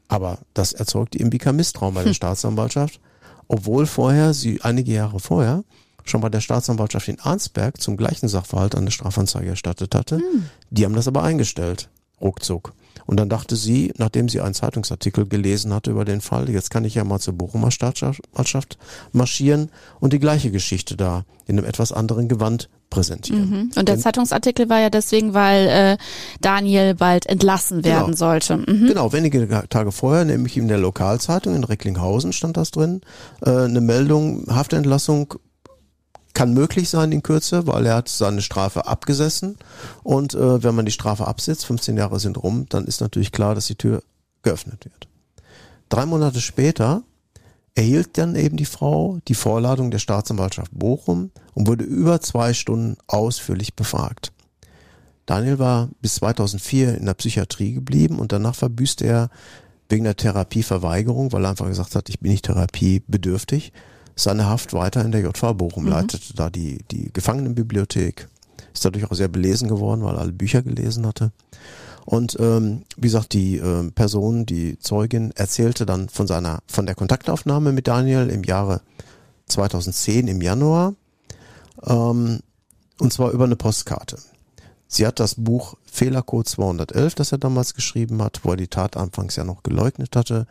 Aber das erzeugte irgendwie kein Misstrauen bei der hm. Staatsanwaltschaft, obwohl vorher, sie einige Jahre vorher, schon bei der Staatsanwaltschaft in Arnsberg zum gleichen Sachverhalt eine Strafanzeige erstattet hatte. Hm. Die haben das aber eingestellt, ruckzuck. Und dann dachte sie, nachdem sie einen Zeitungsartikel gelesen hatte über den Fall, jetzt kann ich ja mal zur Bochumer Staatsanwaltschaft marschieren und die gleiche Geschichte da in einem etwas anderen Gewand präsentieren. Mhm. Und der Denn, Zeitungsartikel war ja deswegen, weil äh, Daniel bald entlassen werden genau. sollte. Mhm. Genau, wenige Tage vorher, nämlich in der Lokalzeitung in Recklinghausen stand das drin, äh, eine Meldung, Haftentlassung kann möglich sein in Kürze, weil er hat seine Strafe abgesessen. Und äh, wenn man die Strafe absetzt, 15 Jahre sind rum, dann ist natürlich klar, dass die Tür geöffnet wird. Drei Monate später erhielt dann eben die Frau die Vorladung der Staatsanwaltschaft Bochum und wurde über zwei Stunden ausführlich befragt. Daniel war bis 2004 in der Psychiatrie geblieben und danach verbüßte er wegen der Therapieverweigerung, weil er einfach gesagt hat, ich bin nicht therapiebedürftig, seine Haft weiter in der JV Bochum, mhm. leitete da die, die Gefangenenbibliothek, ist dadurch auch sehr belesen geworden, weil er alle Bücher gelesen hatte. Und ähm, wie gesagt, die äh, Person, die Zeugin, erzählte dann von seiner, von der Kontaktaufnahme mit Daniel im Jahre 2010 im Januar. Ähm, und zwar über eine Postkarte. Sie hat das Buch Fehlercode 211, das er damals geschrieben hat, wo er die Tat anfangs ja noch geleugnet hatte,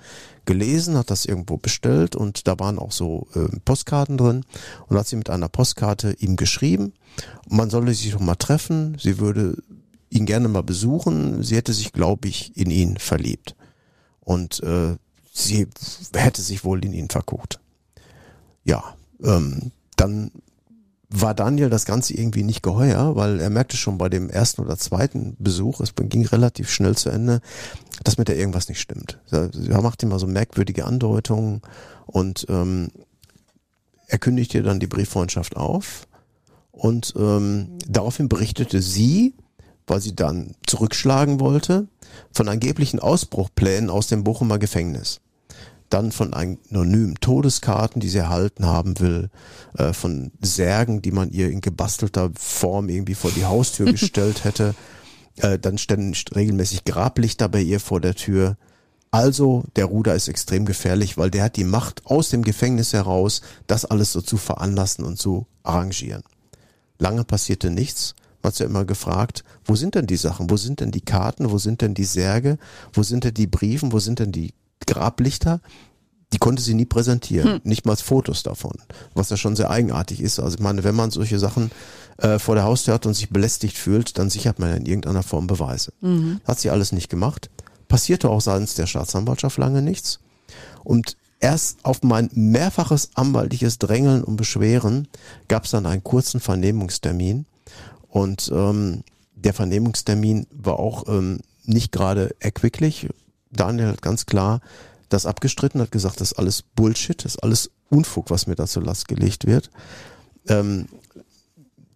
gelesen, hat das irgendwo bestellt und da waren auch so äh, Postkarten drin und hat sie mit einer Postkarte ihm geschrieben, man solle sich doch mal treffen, sie würde ihn gerne mal besuchen. Sie hätte sich, glaube ich, in ihn verliebt. Und äh, sie hätte sich wohl in ihn verguckt. Ja, ähm, dann war Daniel das Ganze irgendwie nicht geheuer, weil er merkte schon bei dem ersten oder zweiten Besuch, es ging relativ schnell zu Ende, dass mit der irgendwas nicht stimmt. Er macht immer so merkwürdige Andeutungen und ähm, er kündigte dann die Brieffreundschaft auf und ähm, daraufhin berichtete sie, weil sie dann zurückschlagen wollte, von angeblichen Ausbruchplänen aus dem Bochumer Gefängnis. Dann von anonymen Todeskarten, die sie erhalten haben will, äh, von Särgen, die man ihr in gebastelter Form irgendwie vor die Haustür gestellt hätte. Äh, dann ständen regelmäßig Grablichter bei ihr vor der Tür. Also, der Ruder ist extrem gefährlich, weil der hat die Macht aus dem Gefängnis heraus, das alles so zu veranlassen und zu arrangieren. Lange passierte nichts man hat ja immer gefragt, wo sind denn die Sachen? Wo sind denn die Karten? Wo sind denn die Särge? Wo sind denn die Briefen? Wo sind denn die Grablichter? Die konnte sie nie präsentieren, hm. nicht mal Fotos davon, was ja schon sehr eigenartig ist. Also ich meine, wenn man solche Sachen äh, vor der Haustür hat und sich belästigt fühlt, dann sichert man ja in irgendeiner Form Beweise. Mhm. Hat sie alles nicht gemacht. Passierte auch seitens der Staatsanwaltschaft lange nichts. Und erst auf mein mehrfaches anwaltliches Drängeln und Beschweren gab es dann einen kurzen Vernehmungstermin und ähm, der Vernehmungstermin war auch ähm, nicht gerade erquicklich. Daniel hat ganz klar das abgestritten, hat gesagt, das ist alles Bullshit, das ist alles Unfug, was mir da zur Last gelegt wird. Ähm,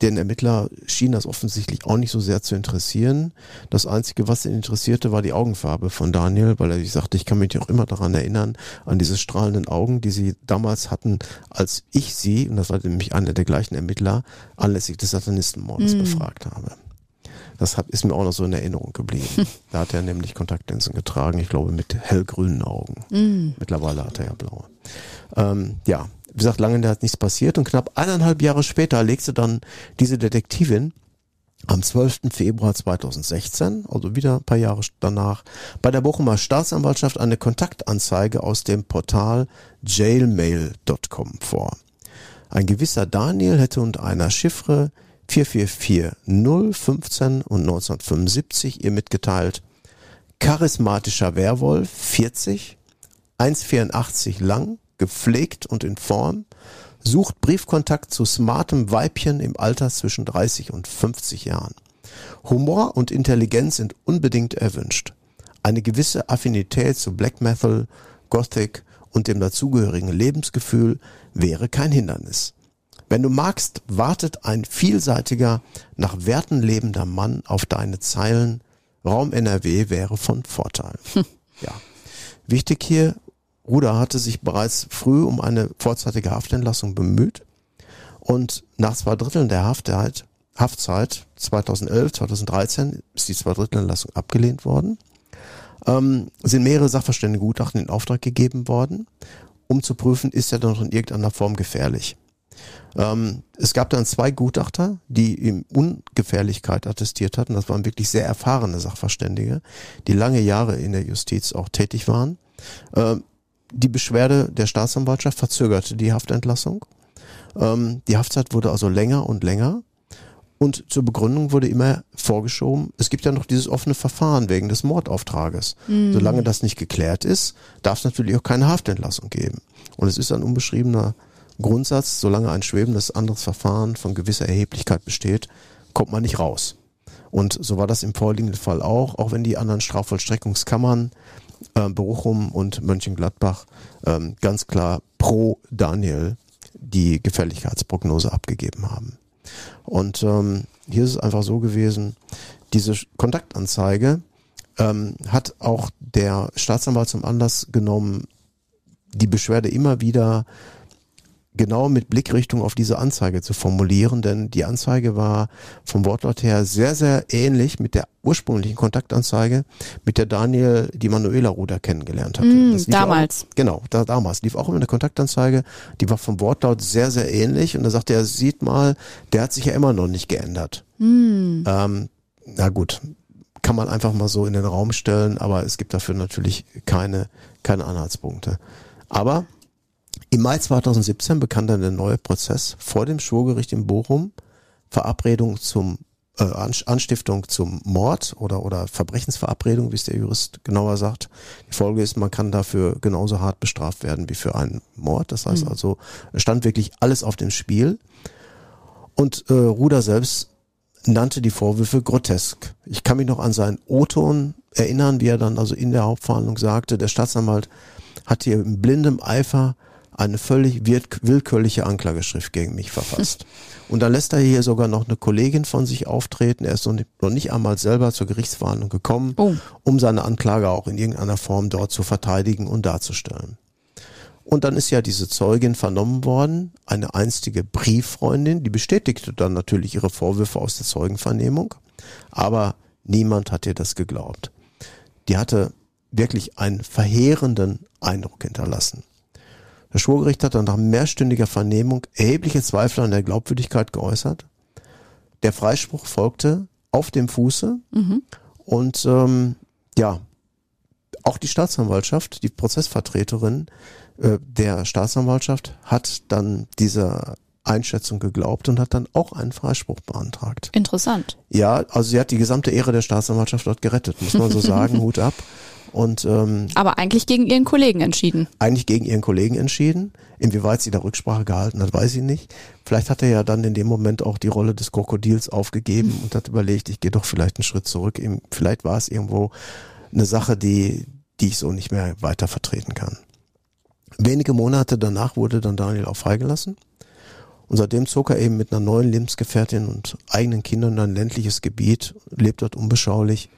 den Ermittler schien das offensichtlich auch nicht so sehr zu interessieren. Das Einzige, was ihn interessierte, war die Augenfarbe von Daniel, weil er sich sagte, ich kann mich auch immer daran erinnern, an diese strahlenden Augen, die sie damals hatten, als ich sie, und das war nämlich einer der gleichen Ermittler, anlässlich des Satanistenmordes mm. befragt habe. Das hat, ist mir auch noch so in Erinnerung geblieben. da hat er nämlich Kontaktlinsen getragen, ich glaube mit hellgrünen Augen. Mm. Mittlerweile hat er ja blaue. Ähm, ja, wie gesagt, lange hat nichts passiert und knapp eineinhalb Jahre später legte dann diese Detektivin am 12. Februar 2016, also wieder ein paar Jahre danach, bei der Bochumer Staatsanwaltschaft eine Kontaktanzeige aus dem Portal jailmail.com vor. Ein gewisser Daniel hätte unter einer Chiffre 444015 und 1975 ihr mitgeteilt, charismatischer Werwolf 40, 1,84 lang, gepflegt und in Form, sucht Briefkontakt zu smartem Weibchen im Alter zwischen 30 und 50 Jahren. Humor und Intelligenz sind unbedingt erwünscht. Eine gewisse Affinität zu Black Metal, Gothic und dem dazugehörigen Lebensgefühl wäre kein Hindernis. Wenn du magst, wartet ein vielseitiger, nach Werten lebender Mann auf deine Zeilen. Raum NRW wäre von Vorteil. Hm. Ja. Wichtig hier, Ruder hatte sich bereits früh um eine vorzeitige Haftentlassung bemüht und nach zwei Dritteln der Haftzeit, Haftzeit 2011, 2013 ist die Zweidrittelentlassung abgelehnt worden, ähm, sind mehrere Sachverständigengutachten in Auftrag gegeben worden, um zu prüfen, ist er noch in irgendeiner Form gefährlich. Ähm, es gab dann zwei Gutachter, die ihm Ungefährlichkeit attestiert hatten. Das waren wirklich sehr erfahrene Sachverständige, die lange Jahre in der Justiz auch tätig waren. Ähm, die Beschwerde der Staatsanwaltschaft verzögerte die Haftentlassung. Ähm, die Haftzeit wurde also länger und länger. Und zur Begründung wurde immer vorgeschoben, es gibt ja noch dieses offene Verfahren wegen des Mordauftrages. Mhm. Solange das nicht geklärt ist, darf es natürlich auch keine Haftentlassung geben. Und es ist ein unbeschriebener Grundsatz, solange ein schwebendes anderes Verfahren von gewisser Erheblichkeit besteht, kommt man nicht raus. Und so war das im vorliegenden Fall auch, auch wenn die anderen Strafvollstreckungskammern äh, Bochum und Mönchengladbach ähm, ganz klar pro Daniel die Gefälligkeitsprognose abgegeben haben. Und ähm, hier ist es einfach so gewesen, diese Kontaktanzeige ähm, hat auch der Staatsanwalt zum Anlass genommen, die Beschwerde immer wieder genau mit Blickrichtung auf diese Anzeige zu formulieren, denn die Anzeige war vom Wortlaut her sehr, sehr ähnlich mit der ursprünglichen Kontaktanzeige, mit der Daniel die Manuela Ruder kennengelernt hatte. Mm, damals. Auch, genau, da, damals lief auch immer eine Kontaktanzeige, die war vom Wortlaut sehr, sehr ähnlich und da sagte er, sieht mal, der hat sich ja immer noch nicht geändert. Mm. Ähm, na gut, kann man einfach mal so in den Raum stellen, aber es gibt dafür natürlich keine, keine Anhaltspunkte. Aber im Mai 2017 begann dann der neue Prozess vor dem Schwurgericht in Bochum, Verabredung zum äh, Anstiftung zum Mord oder oder Verbrechensverabredung, wie es der Jurist genauer sagt. Die Folge ist, man kann dafür genauso hart bestraft werden wie für einen Mord. Das heißt mhm. also, stand wirklich alles auf dem Spiel. Und äh, Ruder selbst nannte die Vorwürfe grotesk. Ich kann mich noch an seinen O-Ton erinnern, wie er dann also in der Hauptverhandlung sagte, der Staatsanwalt hat hier in blindem Eifer eine völlig willkürliche Anklageschrift gegen mich verfasst. Und dann lässt er hier sogar noch eine Kollegin von sich auftreten. Er ist noch nicht, einmal selber zur Gerichtsverhandlung gekommen, oh. um seine Anklage auch in irgendeiner Form dort zu verteidigen und darzustellen. Und dann ist ja diese Zeugin vernommen worden, eine einstige Brieffreundin, die bestätigte dann natürlich ihre Vorwürfe aus der Zeugenvernehmung, aber niemand hat ihr das geglaubt. Die hatte wirklich einen verheerenden Eindruck hinterlassen. Das Schwurgericht hat dann nach mehrstündiger Vernehmung erhebliche Zweifel an der Glaubwürdigkeit geäußert. Der Freispruch folgte auf dem Fuße mhm. und ähm, ja, auch die Staatsanwaltschaft, die Prozessvertreterin äh, der Staatsanwaltschaft hat dann dieser Einschätzung geglaubt und hat dann auch einen Freispruch beantragt. Interessant. Ja, also sie hat die gesamte Ehre der Staatsanwaltschaft dort gerettet, muss man so sagen, Hut ab. Und, ähm, Aber eigentlich gegen ihren Kollegen entschieden. Eigentlich gegen ihren Kollegen entschieden. Inwieweit sie da Rücksprache gehalten hat, weiß ich nicht. Vielleicht hat er ja dann in dem Moment auch die Rolle des Krokodils aufgegeben und hat überlegt, ich gehe doch vielleicht einen Schritt zurück. Vielleicht war es irgendwo eine Sache, die, die ich so nicht mehr weiter vertreten kann. Wenige Monate danach wurde dann Daniel auch freigelassen. Und seitdem zog er eben mit einer neuen Lebensgefährtin und eigenen Kindern in ein ländliches Gebiet, lebt dort unbeschaulich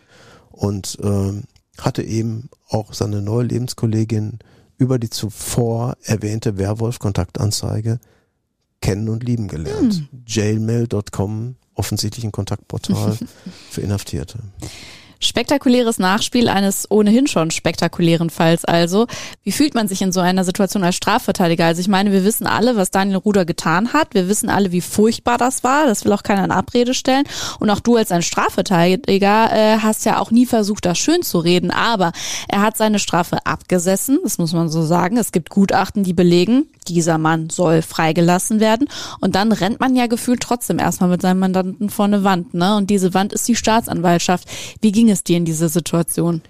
und äh, hatte eben auch seine neue Lebenskollegin über die zuvor erwähnte Werwolf-Kontaktanzeige kennen und lieben gelernt. Hm. Jailmail.com, offensichtlich ein Kontaktportal für Inhaftierte. Spektakuläres Nachspiel eines ohnehin schon spektakulären Falls also. Wie fühlt man sich in so einer Situation als Strafverteidiger? Also ich meine, wir wissen alle, was Daniel Ruder getan hat. Wir wissen alle, wie furchtbar das war. Das will auch keiner in Abrede stellen. Und auch du als ein Strafverteidiger äh, hast ja auch nie versucht, das schön zu reden. Aber er hat seine Strafe abgesessen. Das muss man so sagen. Es gibt Gutachten, die belegen, dieser Mann soll freigelassen werden. Und dann rennt man ja gefühlt trotzdem erstmal mit seinem Mandanten vor eine Wand. Ne? Und diese Wand ist die Staatsanwaltschaft. Wie ging es dir in dieser Situation?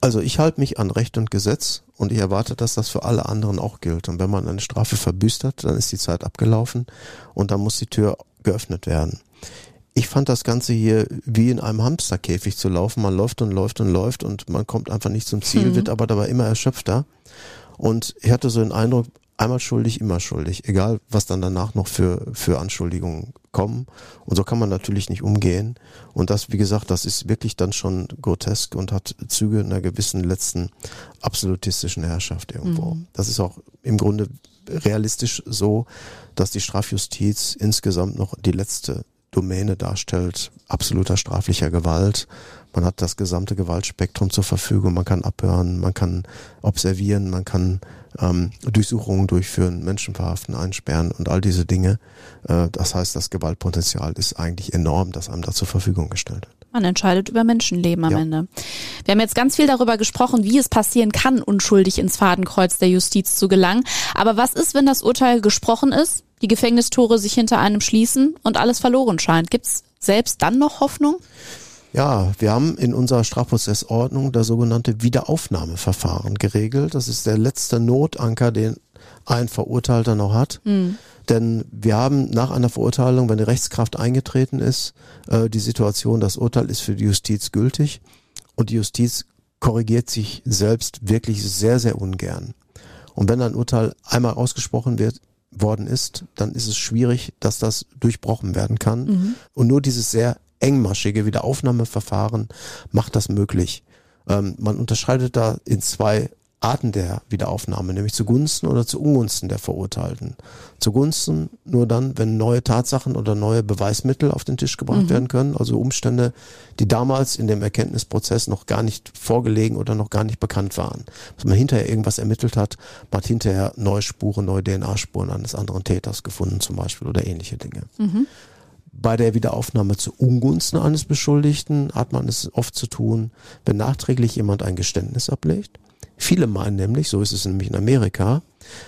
Also ich halte mich an Recht und Gesetz und ich erwarte, dass das für alle anderen auch gilt. Und wenn man eine Strafe verbüßt hat, dann ist die Zeit abgelaufen und dann muss die Tür geöffnet werden. Ich fand das Ganze hier wie in einem Hamsterkäfig zu laufen. Man läuft und läuft und läuft und man kommt einfach nicht zum Ziel, mhm. wird aber dabei immer erschöpfter. Und ich hatte so den Eindruck, einmal schuldig, immer schuldig, egal was dann danach noch für, für Anschuldigungen kommen. Und so kann man natürlich nicht umgehen. Und das, wie gesagt, das ist wirklich dann schon grotesk und hat Züge einer gewissen letzten absolutistischen Herrschaft irgendwo. Mhm. Das ist auch im Grunde realistisch so, dass die Strafjustiz insgesamt noch die letzte Domäne darstellt, absoluter straflicher Gewalt. Man hat das gesamte Gewaltspektrum zur Verfügung. Man kann abhören, man kann observieren, man kann ähm, Durchsuchungen durchführen, Menschen verhaften, einsperren und all diese Dinge. Äh, das heißt, das Gewaltpotenzial ist eigentlich enorm, das einem da zur Verfügung gestellt wird. Man entscheidet über Menschenleben am ja. Ende. Wir haben jetzt ganz viel darüber gesprochen, wie es passieren kann, unschuldig ins Fadenkreuz der Justiz zu gelangen. Aber was ist, wenn das Urteil gesprochen ist, die Gefängnistore sich hinter einem schließen und alles verloren scheint? Gibt es selbst dann noch Hoffnung? Ja, wir haben in unserer Strafprozessordnung das sogenannte Wiederaufnahmeverfahren geregelt. Das ist der letzte Notanker, den ein Verurteilter noch hat. Mhm. Denn wir haben nach einer Verurteilung, wenn die Rechtskraft eingetreten ist, äh, die Situation, das Urteil ist für die Justiz gültig und die Justiz korrigiert sich selbst wirklich sehr, sehr ungern. Und wenn ein Urteil einmal ausgesprochen wird, worden ist, dann ist es schwierig, dass das durchbrochen werden kann. Mhm. Und nur dieses sehr engmaschige Wiederaufnahmeverfahren macht das möglich. Ähm, man unterscheidet da in zwei Arten der Wiederaufnahme, nämlich zugunsten oder zu Ungunsten der Verurteilten. Zugunsten nur dann, wenn neue Tatsachen oder neue Beweismittel auf den Tisch gebracht mhm. werden können, also Umstände, die damals in dem Erkenntnisprozess noch gar nicht vorgelegen oder noch gar nicht bekannt waren. Dass man hinterher irgendwas ermittelt hat, man hat hinterher neue Spuren, neue DNA-Spuren eines anderen Täters gefunden zum Beispiel oder ähnliche Dinge. Mhm. Bei der Wiederaufnahme zu Ungunsten eines Beschuldigten hat man es oft zu tun, wenn nachträglich jemand ein Geständnis ablegt. Viele meinen nämlich, so ist es nämlich in Amerika,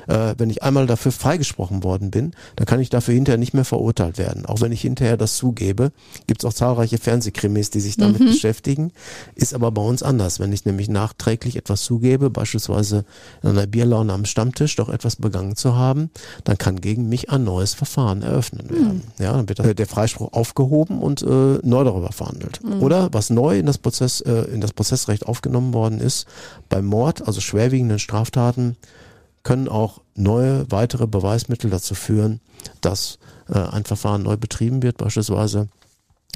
äh, wenn ich einmal dafür freigesprochen worden bin, dann kann ich dafür hinterher nicht mehr verurteilt werden. Auch wenn ich hinterher das zugebe, gibt es auch zahlreiche Fernsehkrimis, die sich damit mhm. beschäftigen. Ist aber bei uns anders. Wenn ich nämlich nachträglich etwas zugebe, beispielsweise in einer Bierlaune am Stammtisch doch etwas begangen zu haben, dann kann gegen mich ein neues Verfahren eröffnen werden. Mhm. Ja, dann wird der Freispruch aufgehoben und äh, neu darüber verhandelt. Mhm. Oder was neu in das Prozess, äh, in das Prozessrecht aufgenommen worden ist, beim Mord, also schwerwiegenden Straftaten, können auch neue, weitere Beweismittel dazu führen, dass äh, ein Verfahren neu betrieben wird. Beispielsweise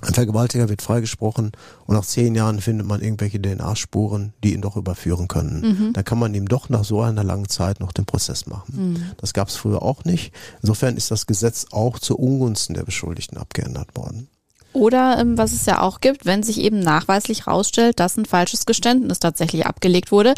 ein Vergewaltiger wird freigesprochen und nach zehn Jahren findet man irgendwelche DNA-Spuren, die ihn doch überführen können. Mhm. Dann kann man ihm doch nach so einer langen Zeit noch den Prozess machen. Mhm. Das gab es früher auch nicht. Insofern ist das Gesetz auch zu Ungunsten der Beschuldigten abgeändert worden. Oder ähm, was es ja auch gibt, wenn sich eben nachweislich herausstellt, dass ein falsches Geständnis tatsächlich abgelegt wurde.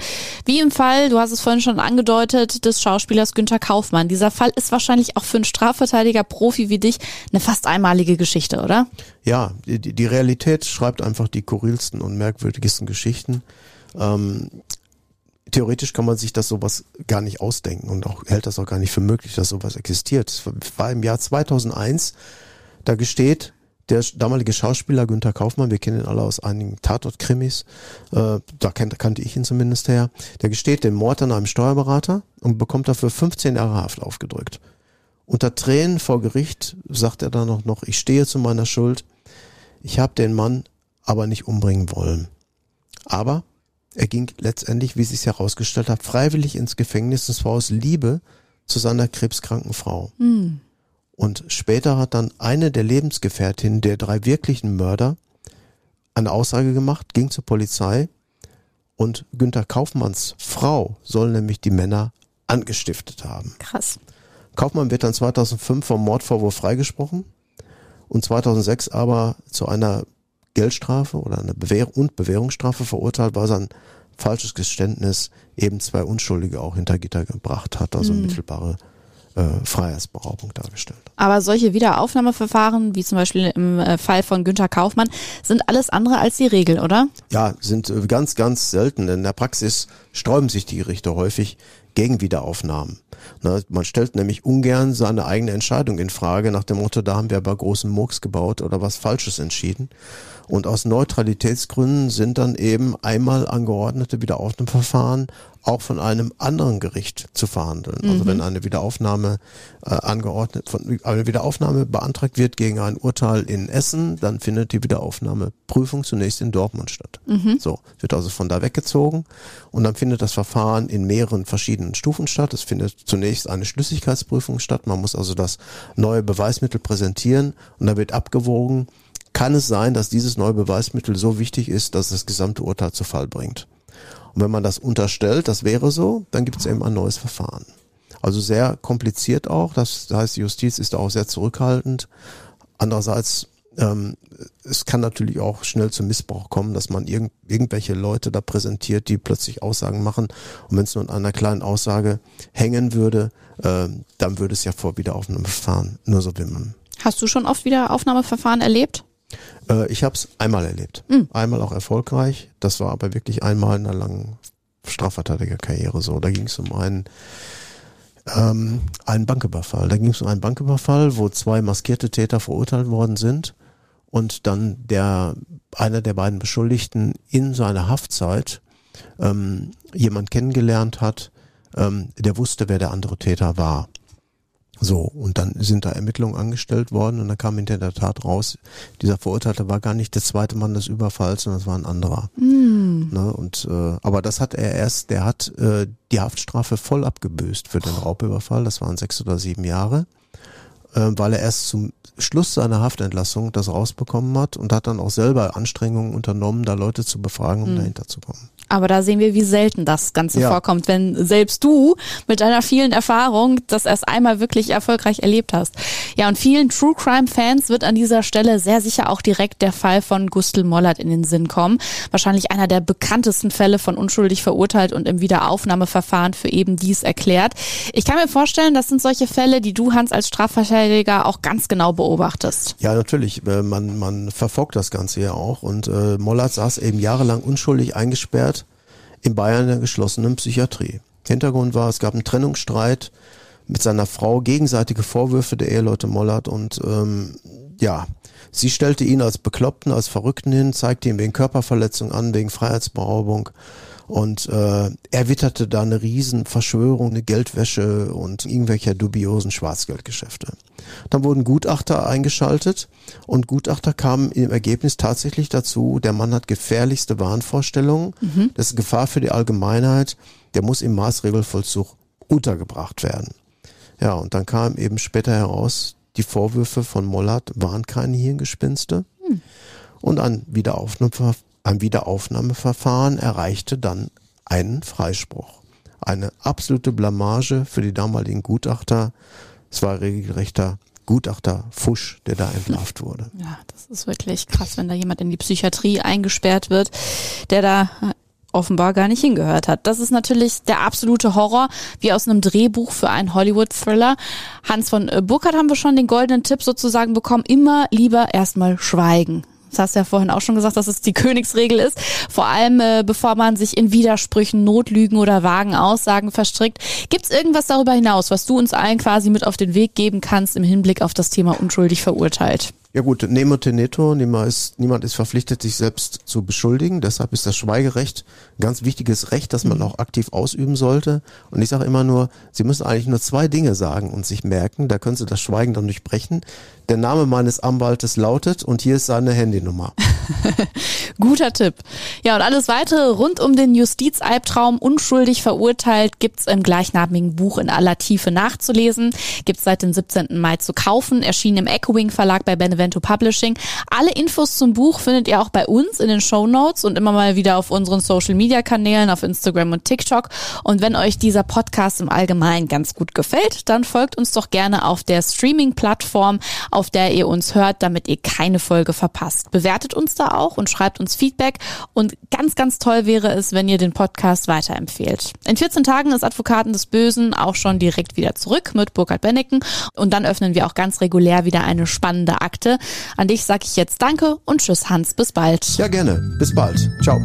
Wie im Fall, du hast es vorhin schon angedeutet, des Schauspielers Günther Kaufmann. Dieser Fall ist wahrscheinlich auch für einen Strafverteidiger Profi wie dich eine fast einmalige Geschichte, oder? Ja, die, die Realität schreibt einfach die skurrilsten und merkwürdigsten Geschichten. Ähm, theoretisch kann man sich das sowas gar nicht ausdenken und auch hält das auch gar nicht für möglich, dass sowas existiert. Es war im Jahr 2001, da gesteht der damalige Schauspieler Günther Kaufmann, wir kennen ihn alle aus einigen Tatort-Krimis, äh, da kennt, kannte ich ihn zumindest her, der gesteht den Mord an einem Steuerberater und bekommt dafür 15 Jahre Haft aufgedrückt. Unter Tränen vor Gericht sagt er dann noch, noch ich stehe zu meiner Schuld, ich habe den Mann aber nicht umbringen wollen. Aber er ging letztendlich, wie sich herausgestellt hat, freiwillig ins Gefängnis, und zwar aus Liebe zu seiner krebskranken Frau. Mhm. Und später hat dann eine der Lebensgefährtinnen der drei wirklichen Mörder eine Aussage gemacht, ging zur Polizei und Günther Kaufmanns Frau soll nämlich die Männer angestiftet haben. Krass. Kaufmann wird dann 2005 vom Mordvorwurf freigesprochen und 2006 aber zu einer Geldstrafe oder einer Bewähr und Bewährungsstrafe verurteilt, weil sein falsches Geständnis eben zwei Unschuldige auch hinter Gitter gebracht hat, also mhm. mittelbare äh, Freiheitsberaubung dargestellt. Aber solche Wiederaufnahmeverfahren, wie zum Beispiel im äh, Fall von Günther Kaufmann, sind alles andere als die Regel, oder? Ja, sind äh, ganz, ganz selten. In der Praxis sträuben sich die Gerichte häufig gegen Wiederaufnahmen. Na, man stellt nämlich ungern seine eigene Entscheidung in Frage nach dem Motto, da haben wir aber großen Murks gebaut oder was Falsches entschieden. Und aus Neutralitätsgründen sind dann eben einmal angeordnete Wiederaufnahmeverfahren auch von einem anderen Gericht zu verhandeln. Also mhm. Also wenn eine Wiederaufnahme äh, angeordnet, von, eine Wiederaufnahme beantragt wird gegen ein Urteil in Essen, dann findet die Wiederaufnahmeprüfung zunächst in Dortmund statt. Mhm. So, wird also von da weggezogen und dann findet das Verfahren in mehreren verschiedenen Stufen statt. Es findet zunächst eine Schlüssigkeitsprüfung statt. Man muss also das neue Beweismittel präsentieren und da wird abgewogen, kann es sein, dass dieses neue Beweismittel so wichtig ist, dass es das gesamte Urteil zu Fall bringt. Und wenn man das unterstellt, das wäre so, dann gibt es eben ein neues Verfahren. Also sehr kompliziert auch. Das heißt, die Justiz ist auch sehr zurückhaltend. Andererseits, ähm, es kann natürlich auch schnell zum Missbrauch kommen, dass man irgend, irgendwelche Leute da präsentiert, die plötzlich Aussagen machen. Und wenn es nur an einer kleinen Aussage hängen würde, äh, dann würde es ja vor Wiederaufnahmeverfahren nur so wimmeln. Hast du schon oft Wiederaufnahmeverfahren erlebt? Äh, ich habe es einmal erlebt. Mhm. Einmal auch erfolgreich. Das war aber wirklich einmal in einer langen Strafverteidigerkarriere so. Da ging es um einen ähm, einen Banküberfall. Da ging es um einen Banküberfall, wo zwei maskierte Täter verurteilt worden sind und dann der einer der beiden Beschuldigten in seiner Haftzeit ähm, jemand kennengelernt hat, ähm, der wusste, wer der andere Täter war. So, und dann sind da Ermittlungen angestellt worden und dann kam hinter der Tat raus, dieser Verurteilte war gar nicht der zweite Mann des Überfalls, sondern es war ein anderer. Mm. Ne, und äh, aber das hat er erst, der hat äh, die Haftstrafe voll abgebüßt für den Raubüberfall, das waren sechs oder sieben Jahre. äh, weil er erst zum Schluss seiner Haftentlassung das rausbekommen hat und hat dann auch selber Anstrengungen unternommen, da Leute zu befragen, um mhm. dahinter zu kommen. Aber da sehen wir, wie selten das Ganze ja. vorkommt, wenn selbst du mit deiner vielen Erfahrung das erst einmal wirklich erfolgreich erlebt hast. Ja, und vielen True Crime Fans wird an dieser Stelle sehr sicher auch direkt der Fall von Gustl Mollert in den Sinn kommen. Wahrscheinlich einer der bekanntesten Fälle von unschuldig verurteilt und im Wiederaufnahmeverfahren für eben dies erklärt. Ich kann mir vorstellen, das sind solche Fälle, die du, Hans, als Strafverteidiger auch ganz genau beobachtest. Ja, natürlich. Äh, man, man verfolgt das Ganze ja auch. Und äh, Mollert saß eben jahrelang unschuldig eingesperrt in Bayern der geschlossenen Psychiatrie. Hintergrund war, es gab einen Trennungsstreit mit seiner Frau, gegenseitige Vorwürfe der Eheleute Mollert und ähm, ja, sie stellte ihn als Bekloppten, als Verrückten hin, zeigte ihn wegen Körperverletzung an, wegen Freiheitsberaubung und äh, er witterte da eine riesen Verschwörung, eine Geldwäsche und irgendwelcher dubiosen Schwarzgeldgeschäfte. Dann wurden Gutachter eingeschaltet und Gutachter kamen im Ergebnis tatsächlich dazu, der Mann hat gefährlichste Wahnvorstellungen, mhm. das ist Gefahr für die Allgemeinheit, der muss im Maßregelvollzug untergebracht werden. Ja, und dann kam eben später heraus, die Vorwürfe von Mollert waren keine Hirngespinste. Mhm. Und ein Wiederaufnahme, ein Wiederaufnahmeverfahren erreichte dann einen Freispruch. Eine absolute Blamage für die damaligen Gutachter. Es war regelrechter Gutachter Fusch, der da entlarvt wurde. Ja, das ist wirklich krass, wenn da jemand in die Psychiatrie eingesperrt wird, der da offenbar gar nicht hingehört hat. Das ist natürlich der absolute Horror, wie aus einem Drehbuch für einen Hollywood-Thriller. Hans von Burkhardt haben wir schon den goldenen Tipp sozusagen bekommen, immer lieber erstmal schweigen. Das hast du ja vorhin auch schon gesagt, dass es die Königsregel ist. Vor allem, äh, bevor man sich in Widersprüchen, Notlügen oder vagen Aussagen verstrickt. Gibt es irgendwas darüber hinaus, was du uns allen quasi mit auf den Weg geben kannst im Hinblick auf das Thema unschuldig verurteilt? Ja gut, nemo teneto, niemand ist, niemand ist verpflichtet, sich selbst zu beschuldigen. Deshalb ist das Schweigerecht ein ganz wichtiges Recht, das man mhm. auch aktiv ausüben sollte. Und ich sage immer nur, Sie müssen eigentlich nur zwei Dinge sagen und sich merken, da können Sie das Schweigen dann durchbrechen. Der Name meines Anwaltes lautet und hier ist seine Handynummer. Guter Tipp. Ja, und alles weitere rund um den Justizalbtraum unschuldig verurteilt gibt's im gleichnamigen Buch in aller Tiefe nachzulesen. Gibt's seit dem 17. Mai zu kaufen, erschienen im Echoing Verlag bei Benevento Publishing. Alle Infos zum Buch findet ihr auch bei uns in den Show Notes und immer mal wieder auf unseren Social Media Kanälen auf Instagram und TikTok. Und wenn euch dieser Podcast im Allgemeinen ganz gut gefällt, dann folgt uns doch gerne auf der Streaming-Plattform, auf der ihr uns hört, damit ihr keine Folge verpasst. Bewertet uns da auch und schreibt uns Feedback. Und ganz, ganz toll wäre es, wenn ihr den Podcast weiterempfehlt. In 14 Tagen ist Advokaten des Bösen auch schon direkt wieder zurück mit Burkhard Benneken. Und dann öffnen wir auch ganz regulär wieder eine spannende Akte. An dich sage ich jetzt Danke und Tschüss Hans, bis bald. Ja, gerne. Bis bald. Ciao.